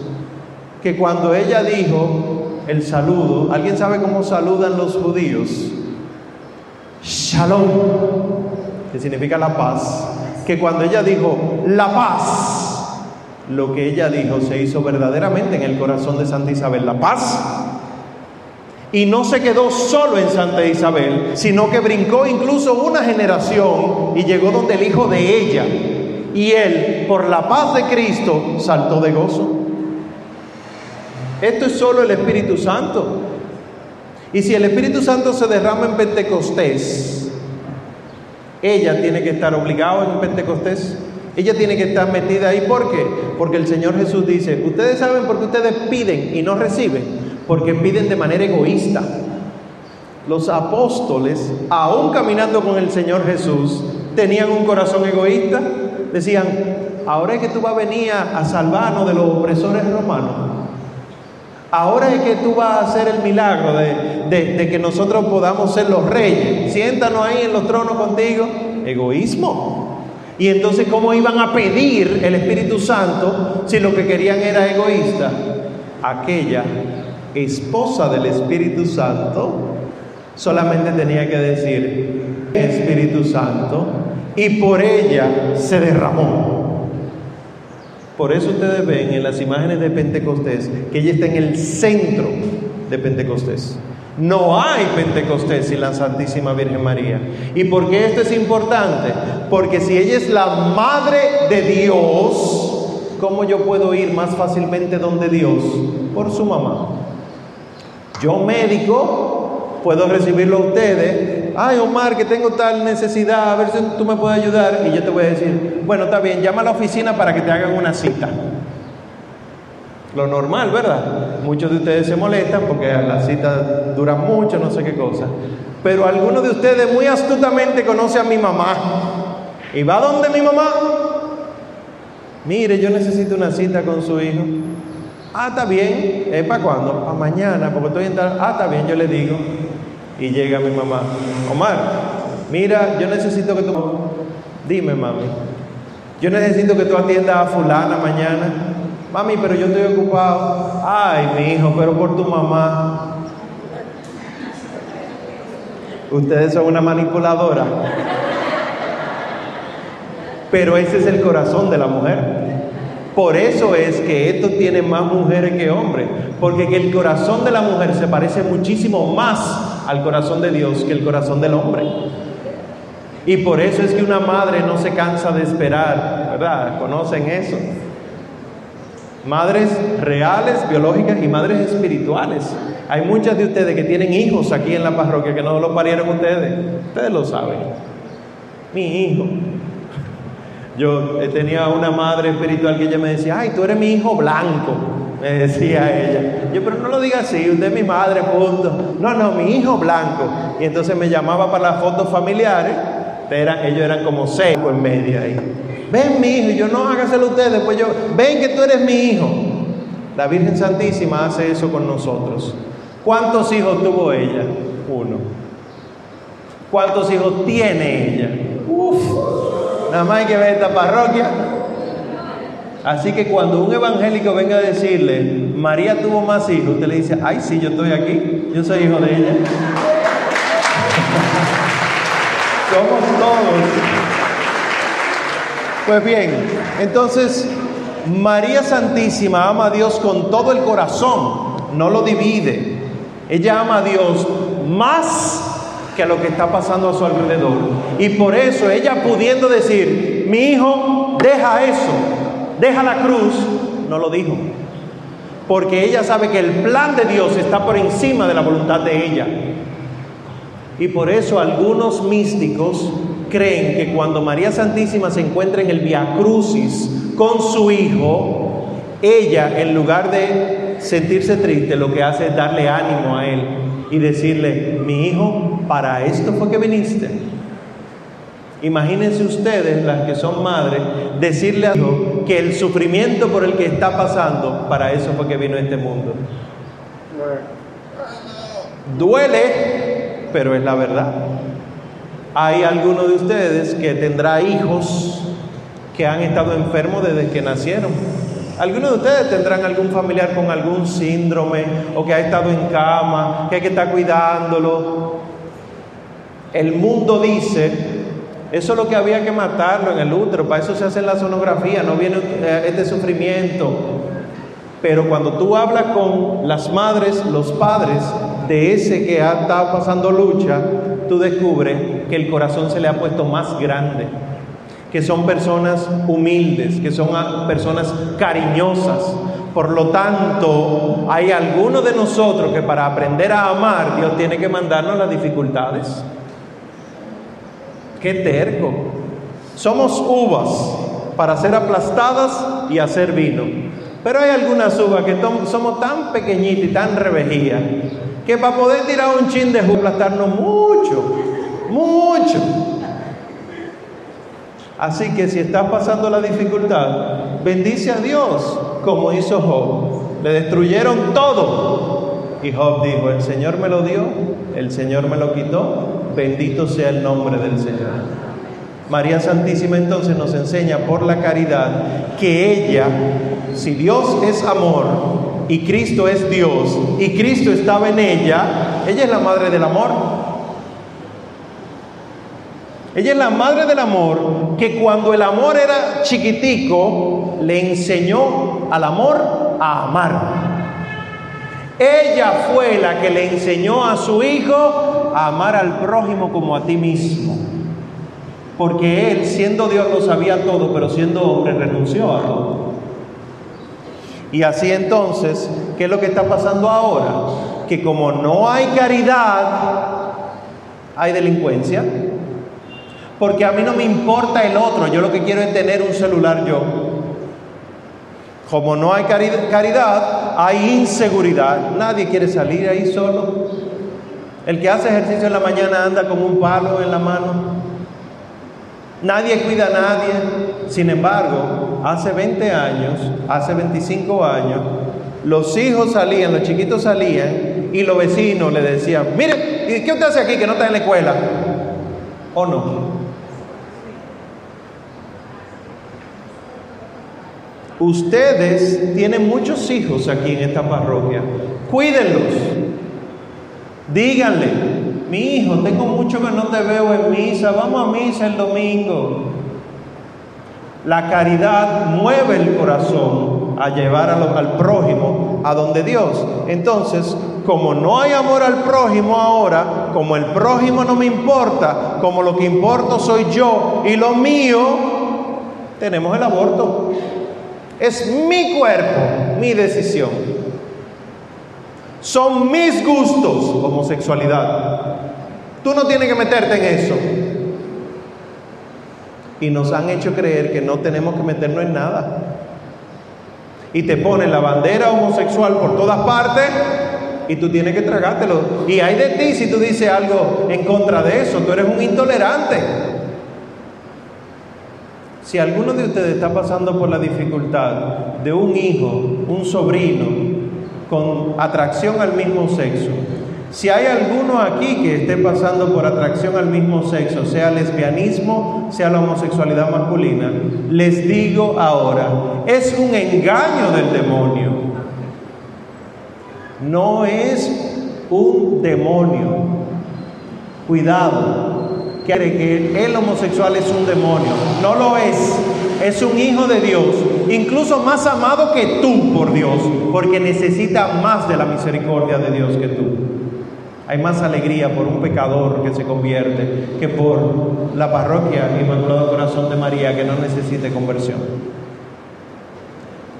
que cuando ella dijo el saludo, ¿alguien sabe cómo saludan los judíos? Shalom, que significa la paz. Que cuando ella dijo la paz, lo que ella dijo se hizo verdaderamente en el corazón de Santa Isabel. La paz y no se quedó solo en Santa Isabel, sino que brincó incluso una generación y llegó donde el hijo de ella. Y él, por la paz de Cristo, saltó de gozo. Esto es solo el Espíritu Santo. Y si el Espíritu Santo se derrama en Pentecostés, ella tiene que estar obligada en Pentecostés. Ella tiene que estar metida ahí. ¿Por qué? Porque el Señor Jesús dice, ustedes saben por qué ustedes piden y no reciben porque piden de manera egoísta. Los apóstoles, aún caminando con el Señor Jesús, tenían un corazón egoísta. Decían, ahora es que tú vas a venir a salvarnos de los opresores romanos. Ahora es que tú vas a hacer el milagro de, de que nosotros podamos ser los reyes. Siéntanos ahí en los tronos contigo. Egoísmo. Y entonces, ¿cómo iban a pedir el Espíritu Santo si lo que querían era egoísta? Aquella esposa del Espíritu Santo, solamente tenía que decir Espíritu Santo y por ella se derramó. Por eso ustedes ven en las imágenes de Pentecostés que ella está en el centro de Pentecostés. No hay Pentecostés sin la Santísima Virgen María. ¿Y por qué esto es importante? Porque si ella es la madre de Dios, ¿cómo yo puedo ir más fácilmente donde Dios? Por su mamá. Yo médico puedo recibirlo a ustedes. Ay, Omar, que tengo tal necesidad, a ver si tú me puedes ayudar. Y yo te voy a decir, bueno, está bien, llama a la oficina para que te hagan una cita. Lo normal, ¿verdad? Muchos de ustedes se molestan porque las citas duran mucho, no sé qué cosa. Pero algunos de ustedes muy astutamente conoce a mi mamá. ¿Y va donde mi mamá? Mire, yo necesito una cita con su hijo. Ah, está bien. ¿Es para cuándo? Para mañana, porque estoy en tal. Ah, está bien, yo le digo. Y llega mi mamá. Omar, mira, yo necesito que tú. Dime, mami. Yo necesito que tú atiendas a Fulana mañana. Mami, pero yo estoy ocupado. Ay, mi hijo, pero por tu mamá. Ustedes son una manipuladora. Pero ese es el corazón de la mujer. Por eso es que esto tiene más mujeres que hombres, porque el corazón de la mujer se parece muchísimo más al corazón de Dios que el corazón del hombre. Y por eso es que una madre no se cansa de esperar, ¿verdad? ¿Conocen eso? Madres reales, biológicas y madres espirituales. Hay muchas de ustedes que tienen hijos aquí en la parroquia que no lo parieron ustedes. Ustedes lo saben. mi hijo. Yo eh, tenía una madre espiritual que ella me decía, ay, tú eres mi hijo blanco, me decía ella. Yo, pero no lo diga así, usted es mi madre, punto. No, no, mi hijo blanco. Y entonces me llamaba para las fotos familiares, ellos eran como seis en medio ahí. Ven mi hijo, yo no hágaselo usted, después yo, ven que tú eres mi hijo. La Virgen Santísima hace eso con nosotros. ¿Cuántos hijos tuvo ella? Uno. ¿Cuántos hijos tiene ella? Uf, nada más hay que ver esta parroquia. Así que cuando un evangélico venga a decirle, María tuvo más hijos, usted le dice, ay, sí, yo estoy aquí, yo soy hijo de ella. [laughs] Somos todos. Pues bien, entonces María Santísima ama a Dios con todo el corazón, no lo divide. Ella ama a Dios más que a lo que está pasando a su alrededor. Y por eso ella pudiendo decir, mi hijo, deja eso, deja la cruz, no lo dijo. Porque ella sabe que el plan de Dios está por encima de la voluntad de ella. Y por eso algunos místicos creen que cuando María Santísima se encuentra en el Via Crucis con su hijo, ella en lugar de sentirse triste, lo que hace es darle ánimo a él y decirle, mi hijo, para esto fue que viniste. Imagínense ustedes, las que son madres, decirle a Dios que el sufrimiento por el que está pasando, para eso fue que vino este mundo. Duele, pero es la verdad. Hay algunos de ustedes que tendrá hijos que han estado enfermos desde que nacieron. Algunos de ustedes tendrán algún familiar con algún síndrome o que ha estado en cama, que hay que estar cuidándolo. El mundo dice, eso es lo que había que matarlo en el útero, para eso se hace la sonografía, no viene eh, este sufrimiento. Pero cuando tú hablas con las madres, los padres de ese que ha estado pasando lucha, tú descubres que el corazón se le ha puesto más grande que son personas humildes, que son personas cariñosas. Por lo tanto, hay algunos de nosotros que para aprender a amar, Dios tiene que mandarnos las dificultades. Qué terco. Somos uvas para ser aplastadas y hacer vino. Pero hay algunas uvas que somos tan pequeñitas y tan revejías que para poder tirar un chin de jugo aplastarnos mucho, mucho. Así que si estás pasando la dificultad, bendice a Dios como hizo Job. Le destruyeron todo. Y Job dijo, el Señor me lo dio, el Señor me lo quitó, bendito sea el nombre del Señor. María Santísima entonces nos enseña por la caridad que ella, si Dios es amor y Cristo es Dios y Cristo estaba en ella, ella es la madre del amor. Ella es la madre del amor que cuando el amor era chiquitico le enseñó al amor a amar. Ella fue la que le enseñó a su hijo a amar al prójimo como a ti mismo. Porque él, siendo Dios, lo sabía todo, pero siendo hombre renunció a todo. Y así entonces, ¿qué es lo que está pasando ahora? Que como no hay caridad, hay delincuencia. Porque a mí no me importa el otro, yo lo que quiero es tener un celular yo. Como no hay caridad, hay inseguridad. Nadie quiere salir ahí solo. El que hace ejercicio en la mañana anda con un palo en la mano. Nadie cuida a nadie. Sin embargo, hace 20 años, hace 25 años, los hijos salían, los chiquitos salían y los vecinos le decían, mire, ¿qué usted hace aquí que no está en la escuela? ¿O no? Ustedes tienen muchos hijos aquí en esta parroquia. Cuídenlos. Díganle, mi hijo, tengo mucho que no te veo en misa, vamos a misa el domingo. La caridad mueve el corazón a llevar al prójimo a donde Dios. Entonces, como no hay amor al prójimo ahora, como el prójimo no me importa, como lo que importa soy yo y lo mío, tenemos el aborto. Es mi cuerpo, mi decisión. Son mis gustos, homosexualidad. Tú no tienes que meterte en eso. y nos han hecho creer que no tenemos que meternos en nada. Y te ponen la bandera homosexual por todas partes y tú tienes que tragártelo. Y hay de ti si tú dices algo en contra de eso, tú eres un intolerante. Si alguno de ustedes está pasando por la dificultad de un hijo, un sobrino, con atracción al mismo sexo, si hay alguno aquí que esté pasando por atracción al mismo sexo, sea lesbianismo, sea la homosexualidad masculina, les digo ahora, es un engaño del demonio. No es un demonio. Cuidado, que que el homosexual es un demonio. No lo es. Es un hijo de Dios, incluso más amado que tú por Dios, porque necesita más de la misericordia de Dios que tú. Hay más alegría por un pecador que se convierte que por la parroquia Inmaculado Corazón de María que no necesite conversión.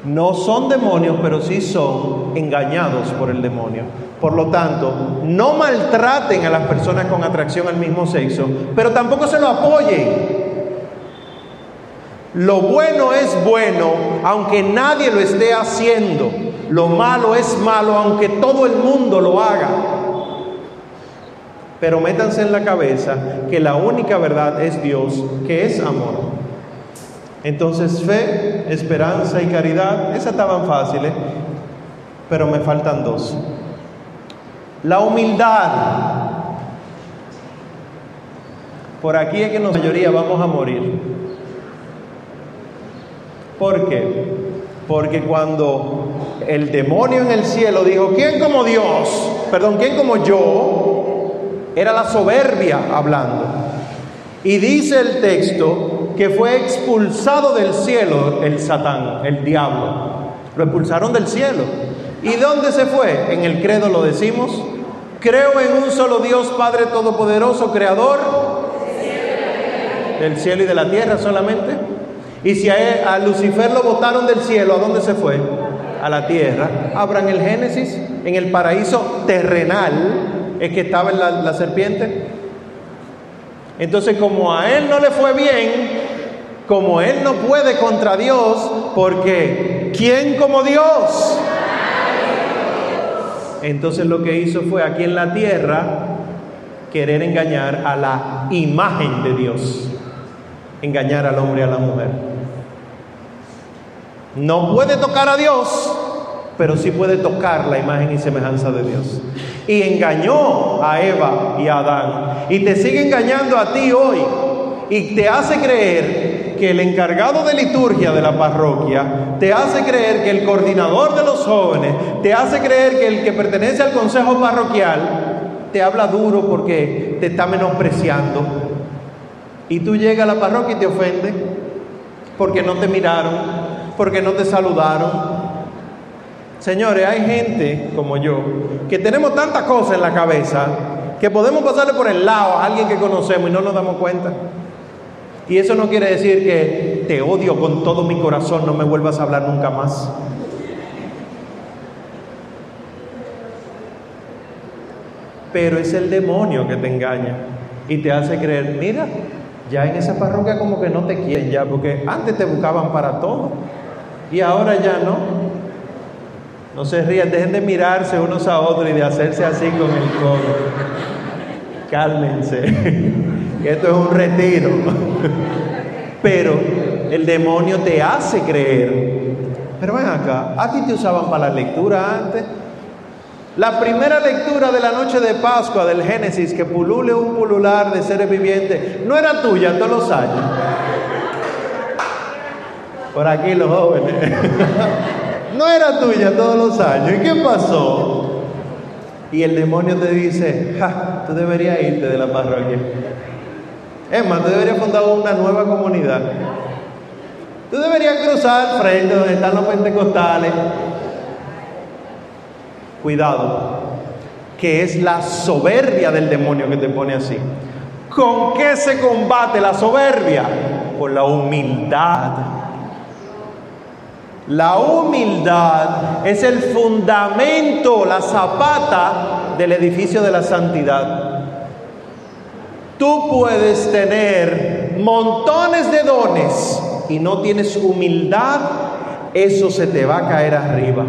No son demonios, pero sí son engañados por el demonio. Por lo tanto, no maltraten a las personas con atracción al mismo sexo, pero tampoco se lo apoyen. Lo bueno es bueno, aunque nadie lo esté haciendo. Lo malo es malo, aunque todo el mundo lo haga. Pero métanse en la cabeza que la única verdad es Dios, que es amor. Entonces fe, esperanza y caridad, esas estaban fáciles, pero me faltan dos. La humildad. Por aquí es que la mayoría vamos a morir. ¿Por qué? Porque cuando el demonio en el cielo dijo, ¿quién como Dios? Perdón, ¿quién como yo? Era la soberbia hablando. Y dice el texto que fue expulsado del cielo el Satán, el diablo. Lo expulsaron del cielo. ¿Y dónde se fue? En el credo lo decimos. Creo en un solo Dios, Padre Todopoderoso, Creador del cielo y de la tierra solamente. Y si a, Lucifer lo botaron del cielo, ¿a dónde se fue? A la tierra. Abran el Génesis, en el paraíso terrenal, es que estaba en la, serpiente. Entonces, como a él no le fue bien, como él no puede contra Dios, porque ¿quién como Dios? Entonces lo que hizo fue aquí en la tierra querer engañar a la imagen de Dios, engañar al hombre y a la mujer. No puede tocar a Dios, pero sí puede tocar la imagen y semejanza de Dios. Y engañó a Eva y a Adán. Y te sigue engañando a ti hoy. Y te hace creer que el encargado de liturgia de la parroquia, te hace creer que el coordinador de los jóvenes, te hace creer que el que pertenece al consejo parroquial, te habla duro porque te está menospreciando. Y tú llegas a la parroquia y te ofende porque no te miraron, porque no te saludaron, Señores, hay gente como yo que tenemos tantas cosas en la cabeza que podemos pasarle por el lado a alguien que conocemos y no nos damos cuenta. Y eso no quiere decir que te odio con todo mi corazón, no me vuelvas a hablar nunca más. Pero es el demonio que te engaña y te hace creer, mira, ya en esa parroquia como que no te quieren ya, porque antes te buscaban para todo y ahora ya no. No se rían, dejen de mirarse unos a otros y de hacerse así con el codo. Cálmense, [laughs] esto es un retiro. [laughs] Pero el demonio te hace creer. Pero ven acá, ¿a ti te usaban para la lectura antes? La primera lectura de la noche de Pascua del Génesis, que pulule un pulular de seres vivientes, no era tuya todos los años. Por aquí los jóvenes. [laughs] no era tuya todos los años. ¿Y qué pasó? Y el demonio te dice, ja, tú deberías irte de la parroquia. Es más, tú deberías fundar una nueva comunidad. Tú deberías cruzar frente donde están los pentecostales. Cuidado, que es la soberbia del demonio que te pone así. ¿Con qué se combate la soberbia? Con la humildad la humildad es el fundamento, la zapata del edificio de la santidad. Tú puedes tener montones de dones y no tienes humildad, eso se te va a caer arriba.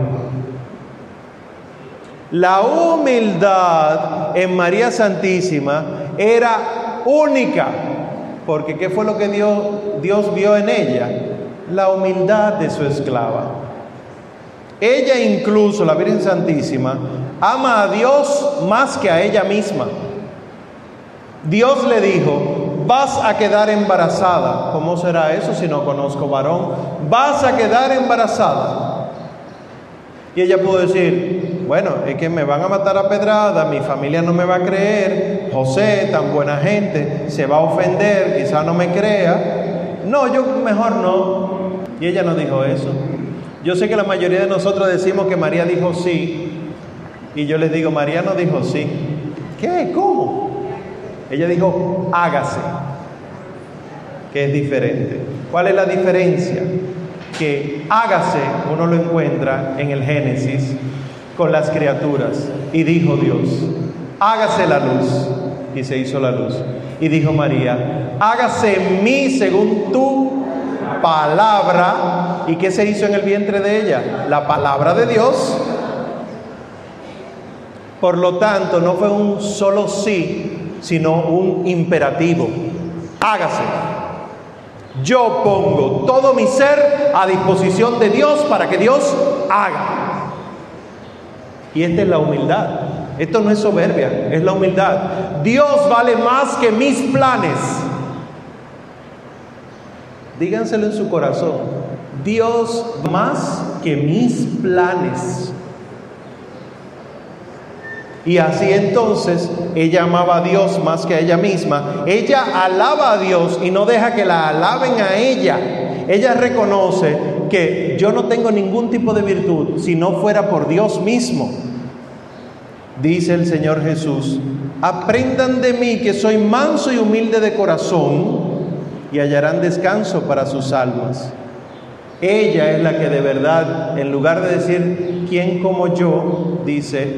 La humildad en María Santísima era única, porque ¿qué fue lo que Dios, Dios vio en ella? La humildad de su esclava. Ella incluso, la Virgen Santísima, ama a Dios más que a ella misma. Dios le dijo, vas a quedar embarazada. ¿Cómo será eso si no conozco varón? Vas a quedar embarazada. Y ella pudo decir, bueno, es que me van a matar a pedrada, mi familia no me va a creer, José, tan buena gente, se va a ofender, quizá no me crea. No, yo mejor no. Y ella no dijo eso. Yo sé que la mayoría de nosotros decimos que María dijo sí, y yo les digo, María no dijo sí. ¿Qué? ¿Cómo? Ella dijo, hágase, que es diferente. ¿Cuál es la diferencia? Que hágase, uno lo encuentra en el Génesis con las criaturas. Y dijo Dios, hágase la luz. Y se hizo la luz. Y dijo María, hágase en mí según tu palabra. ¿Y qué se hizo en el vientre de ella? La palabra de Dios. Por lo tanto, no fue un solo sí, sino un imperativo. Hágase. Yo pongo todo mi ser a disposición de Dios para que Dios haga. Y esta es la humildad. Esto no es soberbia, es la humildad. Dios vale más que mis planes. Díganselo en su corazón. Dios más que mis planes. Y así entonces ella amaba a Dios más que a ella misma. Ella alaba a Dios y no deja que la alaben a ella. Ella reconoce que yo no tengo ningún tipo de virtud si no fuera por Dios mismo. Dice el Señor Jesús, aprendan de mí que soy manso y humilde de corazón y hallarán descanso para sus almas. Ella es la que de verdad, en lugar de decir, ¿quién como yo? Dice,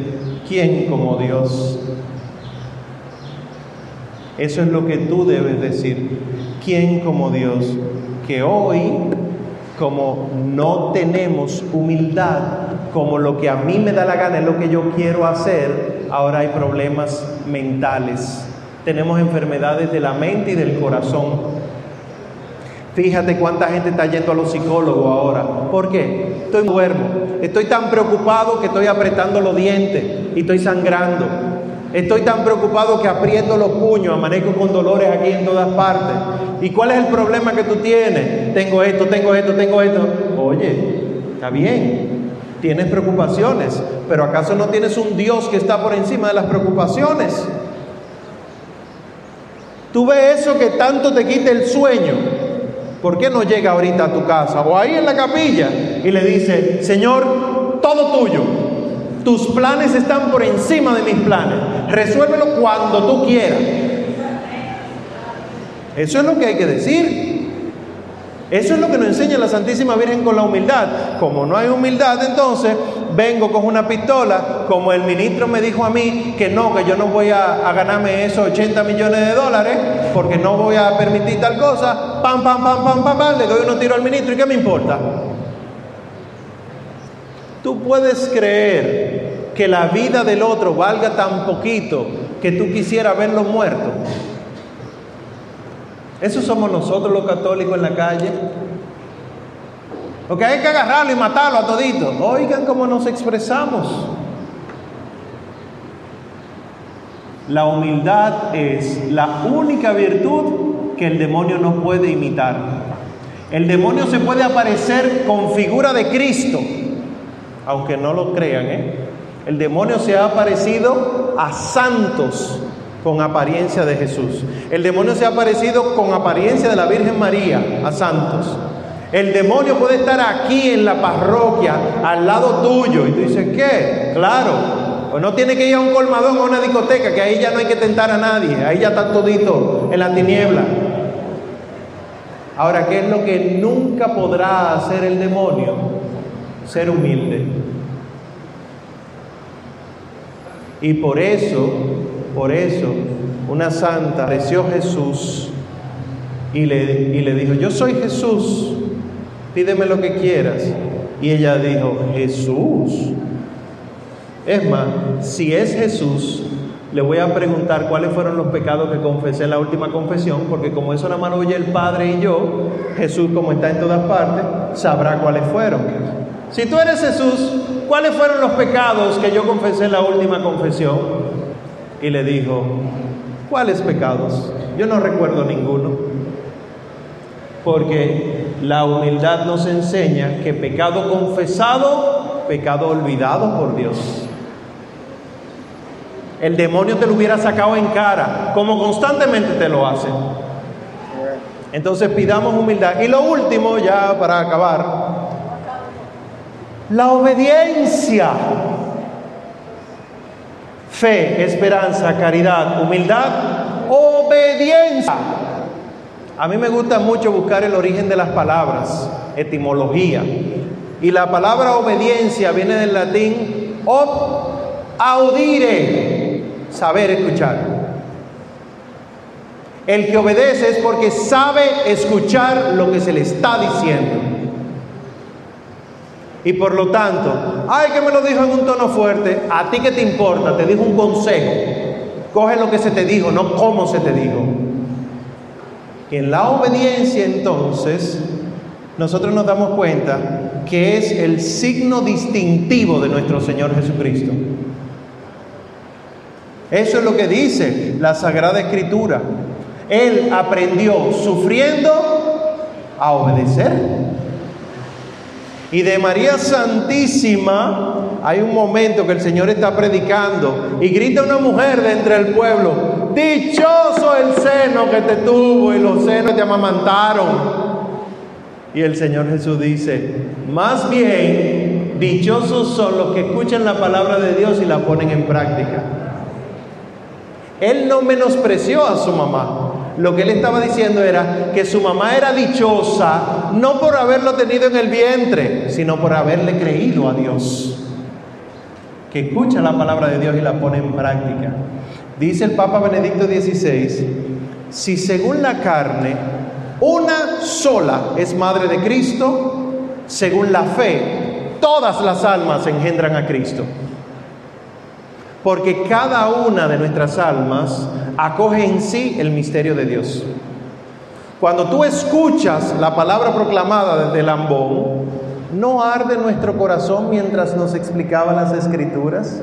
¿quién como Dios? Eso es lo que tú debes decir, ¿quién como Dios? Que hoy, como no tenemos humildad, como lo que a mí me da la gana es lo que yo quiero hacer, ahora hay problemas mentales. Tenemos enfermedades de la mente y del corazón. Fíjate cuánta gente está yendo a los psicólogos ahora. ¿Por qué? Estoy duermo. Estoy tan preocupado que estoy apretando los dientes y estoy sangrando. Estoy tan preocupado que aprieto los puños, amanezco con dolores aquí en todas partes. ¿Y cuál es el problema que tú tienes? Tengo esto, tengo esto, tengo esto. Oye, está bien, tienes preocupaciones, pero ¿acaso no tienes un Dios que está por encima de las preocupaciones? Tú ves eso que tanto te quita el sueño, ¿por qué no llega ahorita a tu casa o ahí en la capilla y le dice, Señor, todo tuyo, tus planes están por encima de mis planes, resuélvelo cuando tú quieras? Eso es lo que hay que decir. Eso es lo que nos enseña la Santísima Virgen con la humildad. Como no hay humildad, entonces vengo con una pistola, como el ministro me dijo a mí que no, que yo no voy a, a, ganarme esos 80 millones de dólares, porque no voy a permitir tal cosa, pam, pam, pam, pam, pam, pam, le doy unos tiros al ministro y ¿qué me importa? Tú puedes creer que la vida del otro valga tan poquito que tú quisieras verlo muerto. Eso somos nosotros los católicos en la calle. Porque hay que agarrarlo y matarlo a todito. Oigan cómo nos expresamos. La humildad es la única virtud que el demonio no puede imitar. El demonio se puede aparecer con figura de Cristo, aunque no lo crean. ¿eh? El demonio se ha aparecido a santos con apariencia de Jesús. El demonio se ha aparecido con apariencia de la Virgen María a santos. El demonio puede estar aquí en la parroquia, al lado tuyo, y tú dices, ¿qué? Claro, pues no tiene que ir a un colmadón o a una discoteca, que ahí ya no hay que tentar a nadie, ahí ya está todito en la tiniebla. Ahora, ¿qué es lo que nunca podrá hacer el demonio? Ser humilde. Y por eso, por eso, una santa, apareció Jesús y le, y le dijo, yo soy Jesús, pídeme lo que quieras. Y ella dijo, Jesús. Es más, si es Jesús, le voy a preguntar cuáles fueron los pecados que confesé en la última confesión, porque como eso más lo oye el Padre y yo, Jesús como está en todas partes, sabrá cuáles fueron. Si tú eres Jesús, ¿cuáles fueron los pecados que yo confesé en la última confesión? Y le dijo, ¿cuáles pecados? Yo no recuerdo ninguno. Porque la humildad nos enseña que pecado confesado, pecado olvidado por Dios. El demonio te lo hubiera sacado en cara, como constantemente te lo hace. Entonces pidamos humildad. Y lo último, ya para acabar, la obediencia. Fe, esperanza, caridad, humildad, obediencia. A mí me gusta mucho buscar el origen de las palabras, etimología. Y la palabra obediencia viene del latín ob audire, saber escuchar. El que obedece es porque sabe escuchar lo que se le está diciendo. Y por lo tanto, ay que me lo dijo en un tono fuerte, a ti que te importa, te dijo un consejo. Coge lo que se te dijo, no cómo se te dijo. Y en la obediencia entonces, nosotros nos damos cuenta que es el signo distintivo de nuestro Señor Jesucristo. Eso es lo que dice la Sagrada Escritura. Él aprendió sufriendo a obedecer. Y de María Santísima hay un momento que el Señor está predicando y grita una mujer de entre el pueblo, dichoso el seno que te tuvo y los senos te amamantaron. Y el Señor Jesús dice, más bien, dichosos son los que escuchan la palabra de Dios y la ponen en práctica. Él no menospreció a su mamá. Lo que él estaba diciendo era que su mamá era dichosa no por haberlo tenido en el vientre, sino por haberle creído a Dios. Que escucha la palabra de Dios y la pone en práctica. Dice el Papa Benedicto XVI, si según la carne una sola es madre de Cristo, según la fe, todas las almas engendran a Cristo porque cada una de nuestras almas acoge en sí el misterio de Dios. Cuando tú escuchas la palabra proclamada desde el ambón, ¿no arde nuestro corazón mientras nos explicaba las escrituras?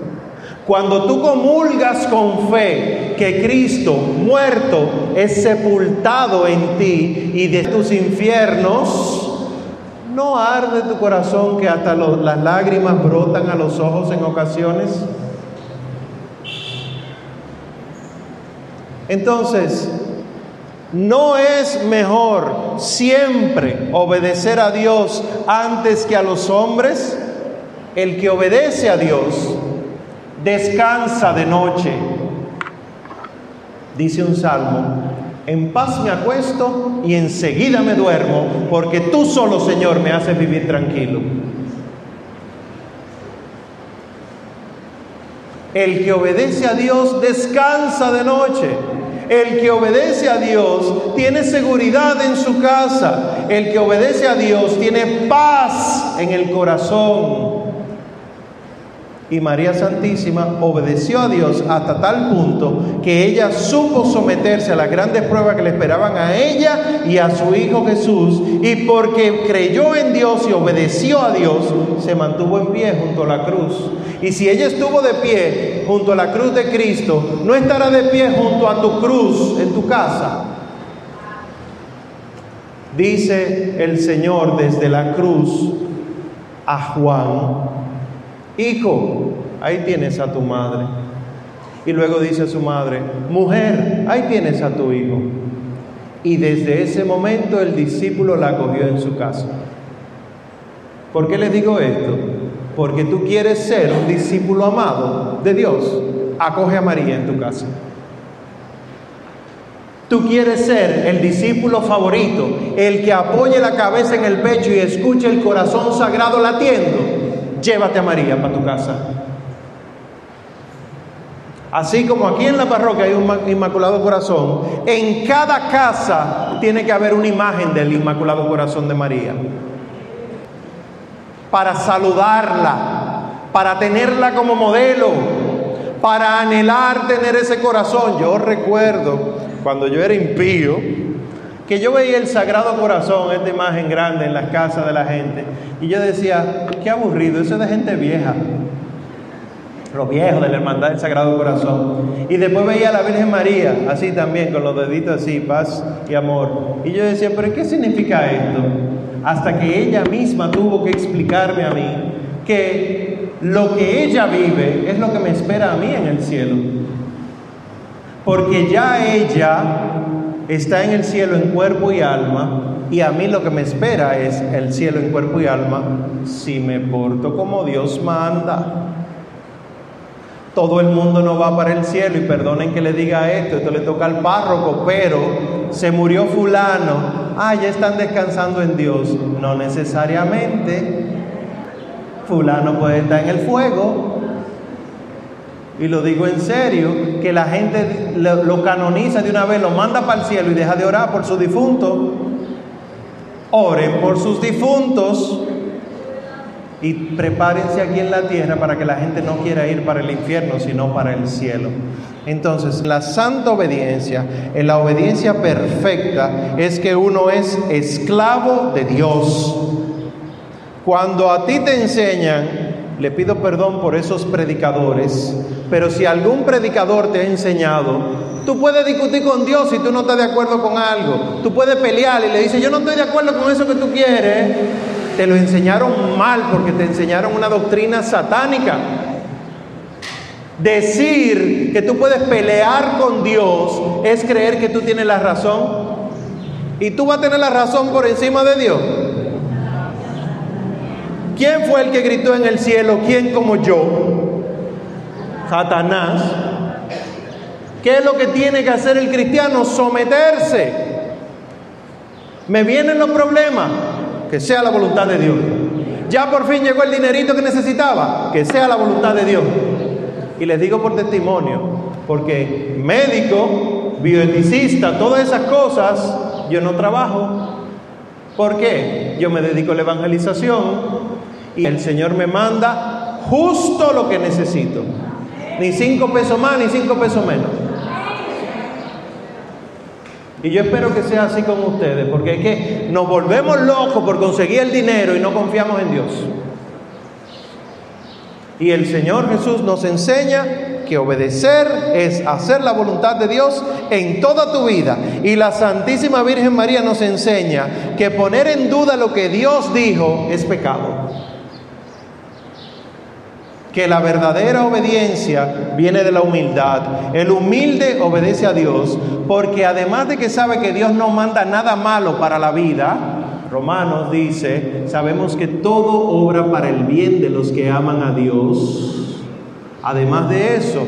Cuando tú comulgas con fe que Cristo muerto es sepultado en ti y de tus infiernos, ¿no arde tu corazón que hasta las lágrimas brotan a los ojos en ocasiones? Entonces, ¿no es mejor siempre obedecer a Dios antes que a los hombres? El que obedece a Dios descansa de noche. Dice un salmo, en paz me acuesto y enseguida me duermo, porque tú solo, Señor, me haces vivir tranquilo. El que obedece a Dios descansa de noche. El que obedece a Dios tiene seguridad en su casa. El que obedece a Dios tiene paz en el corazón. Y María Santísima obedeció a Dios hasta tal punto que ella supo someterse a las grandes pruebas que le esperaban a ella y a su Hijo Jesús. Y porque creyó en Dios y obedeció a Dios, se mantuvo en pie junto a la cruz. Y si ella estuvo de pie junto a la cruz de Cristo, no estará de pie junto a tu cruz en tu casa. Dice el Señor desde la cruz a Juan, hijo, ahí tienes a tu madre. Y luego dice a su madre, mujer, ahí tienes a tu hijo. Y desde ese momento el discípulo la acogió en su casa. ¿Por qué les digo esto? Porque tú quieres ser un discípulo amado de Dios. Acoge a María en tu casa. Tú quieres ser el discípulo favorito, el que apoye la cabeza en el pecho y escuche el corazón sagrado latiendo llévate a María para tu casa. Así como aquí en la parroquia hay un Inmaculado Corazón, en cada casa tiene que haber una imagen del Inmaculado Corazón de María. Para saludarla, para tenerla como modelo, para anhelar tener ese corazón. Yo recuerdo cuando yo era impío, que yo veía el Sagrado Corazón, esta imagen grande en las casas de la gente, y yo decía, qué aburrido, eso es de gente vieja los viejos de la Hermandad del Sagrado Corazón. Y después veía a la Virgen María, así también, con los deditos así, paz y amor. Y yo decía, pero ¿qué significa esto? Hasta que ella misma tuvo que explicarme a mí que lo que ella vive es lo que me espera a mí en el cielo. Porque ya ella está en el cielo en cuerpo y alma, y a mí lo que me espera es el cielo en cuerpo y alma si me porto como Dios manda. Todo el mundo no va para el cielo y perdonen que le diga esto, esto le toca al párroco, pero se murió fulano, ah, ya están descansando en Dios. No necesariamente. Fulano puede estar en el fuego. Y lo digo en serio, que la gente lo, canoniza de una vez, lo manda para el cielo y deja de orar por su difunto. Oren por sus difuntos y prepárense aquí en la tierra para que la gente no quiera ir para el infierno, sino para el cielo. Entonces, la santa obediencia, en la obediencia perfecta, es que uno es esclavo de Dios. Cuando a ti te enseñan, le pido perdón por esos predicadores, pero si algún predicador te ha enseñado, Tú puedes discutir con Dios si tú no estás de acuerdo con algo. Tú puedes pelear y le dices, yo no estoy de acuerdo con eso que tú quieres te lo enseñaron mal porque te enseñaron una doctrina satánica. Decir que tú puedes pelear con Dios es creer que tú tienes la razón. Y tú vas a tener la razón por encima de Dios. ¿Quién fue el que gritó en el cielo? ¿Quién como yo? Satanás. ¿Qué es lo que tiene que hacer el cristiano? Someterse. Me vienen los problemas que sea la voluntad de Dios. Ya por fin llegó el dinerito que necesitaba, que sea la voluntad de Dios. Y les digo por testimonio, porque médico, bioeticista, todas esas cosas, yo no trabajo. ¿Por qué? Yo me dedico a la evangelización y el Señor me manda justo lo que necesito. Ni cinco pesos más, ni cinco pesos menos. Y yo espero que sea así con ustedes, porque es que nos volvemos locos por conseguir el dinero y no confiamos en Dios. Y el Señor Jesús nos enseña que obedecer es hacer la voluntad de Dios en toda tu vida. Y la Santísima Virgen María nos enseña que poner en duda lo que Dios dijo es pecado que la verdadera obediencia viene de la humildad. El humilde obedece a Dios porque además de que sabe que Dios no manda nada malo para la vida, Romanos dice, sabemos que todo obra para el bien de los que aman a Dios. Además de eso,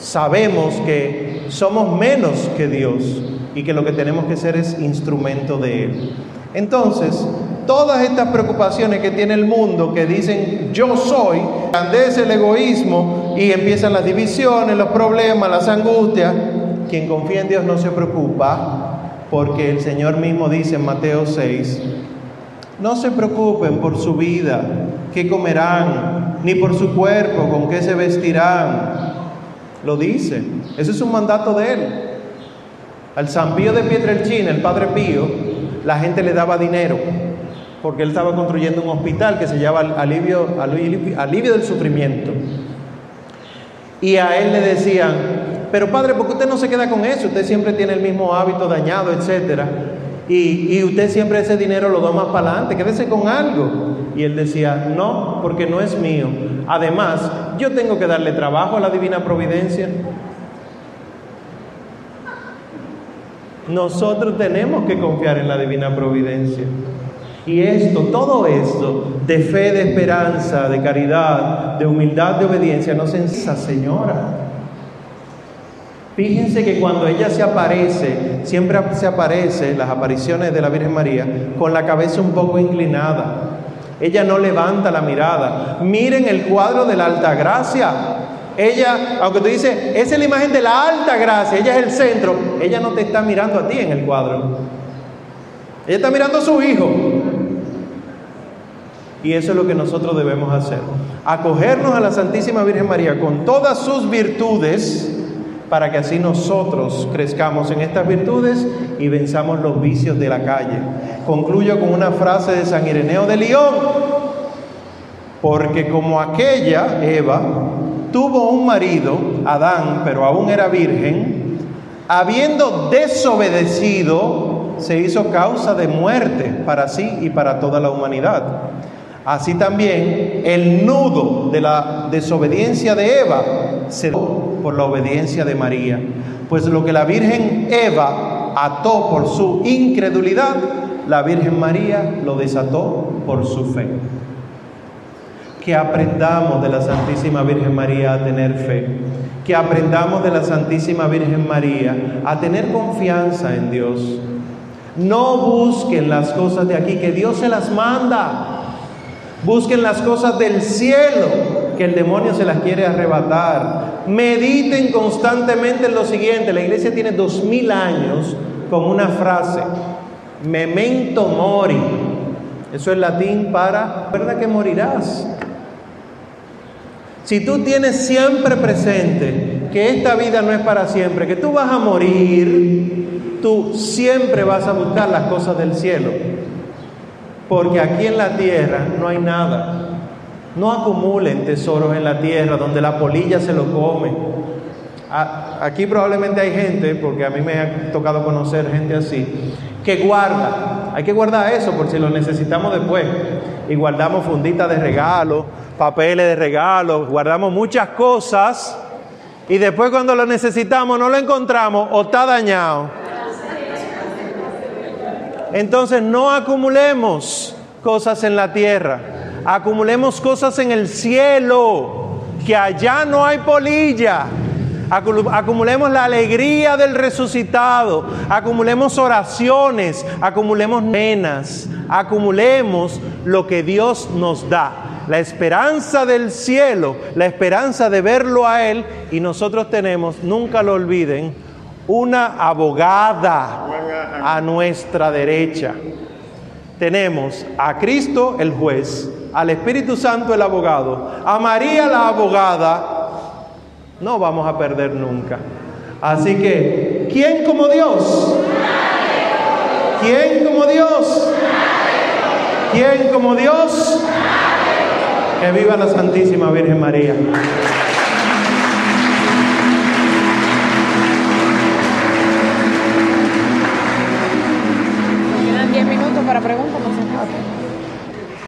sabemos que somos menos que Dios y que lo que tenemos que ser es instrumento de Él. Entonces, todas estas preocupaciones que tiene el mundo, que dicen yo soy, grandece el egoísmo y empiezan las divisiones, los problemas, las angustias. Quien confía en Dios no se preocupa, porque el Señor mismo dice en Mateo 6, no se preocupen por su vida, qué comerán, ni por su cuerpo, con qué se vestirán. Lo dice, ese es un mandato de él. Al San Pío de Pietrelcina, el Padre Pío, la gente le daba dinero porque él estaba construyendo un hospital que se llama alivio, alivio, del sufrimiento. Y a él le decían, pero padre, ¿por qué usted no se queda con eso? Usted siempre tiene el mismo hábito dañado, etcétera. Y, y, usted siempre ese dinero lo da más para adelante, quédese con algo. Y él decía, no, porque no es mío. Además, yo tengo que darle trabajo a la divina providencia. Nosotros tenemos que confiar en la divina providencia. Y esto, todo esto, de fe, de esperanza, de caridad, de humildad, de obediencia, no se esa señora. Fíjense que cuando ella se aparece, siempre se aparece, las apariciones de la Virgen María, con la cabeza un poco inclinada. Ella no levanta la mirada. Miren el cuadro de la Alta Gracia. Ella, aunque tú dices, esa es la imagen de la alta gracia, ella es el centro, ella no te está mirando a ti en el cuadro. Ella está mirando a su hijo. Y eso es lo que nosotros debemos hacer. Acogernos a la Santísima Virgen María con todas sus virtudes para que así nosotros crezcamos en estas virtudes y venzamos los vicios de la calle. Concluyo con una frase de San Ireneo de León, porque como aquella, Eva, tuvo un marido, Adán, pero aún era virgen, habiendo desobedecido, se hizo causa de muerte para sí y para toda la humanidad. Así también el nudo de la desobediencia de Eva se dio por la obediencia de María. Pues lo que la Virgen Eva ató por su incredulidad, la Virgen María lo desató por su fe. Que aprendamos de la Santísima Virgen María a tener fe. Que aprendamos de la Santísima Virgen María a tener confianza en Dios. No busquen las cosas de aquí, que Dios se las manda. Busquen las cosas del cielo, que el demonio se las quiere arrebatar. Mediten constantemente en lo siguiente. La iglesia tiene dos mil años con una frase, memento mori. Eso es latín para, ¿verdad que morirás? Si tú tienes siempre presente que esta vida no es para siempre, que tú vas a morir, tú siempre vas a buscar las cosas del cielo porque aquí en la tierra no hay nada. No acumulen tesoros en la tierra donde la polilla se lo come. Aquí probablemente hay gente, porque a mí me ha tocado conocer gente así, que guarda. Hay que guardar eso por si lo necesitamos después. Y guardamos funditas de regalo, papeles de regalo, guardamos muchas cosas y después cuando lo necesitamos no lo encontramos o está dañado. Entonces no acumulemos cosas en la tierra, acumulemos cosas en el cielo, que allá no hay polilla. Acumulemos la alegría del resucitado, acumulemos oraciones, acumulemos nenas, acumulemos lo que Dios nos da, la esperanza del cielo, la esperanza de verlo a Él. Y nosotros tenemos, nunca lo olviden, una abogada a nuestra derecha. Tenemos a Cristo el juez, al Espíritu Santo el abogado, a María la abogada. No vamos a perder nunca. Así que, ¿quién como Dios? ¿Quién como Dios? ¿Quién como Dios? Que viva la Santísima Virgen María.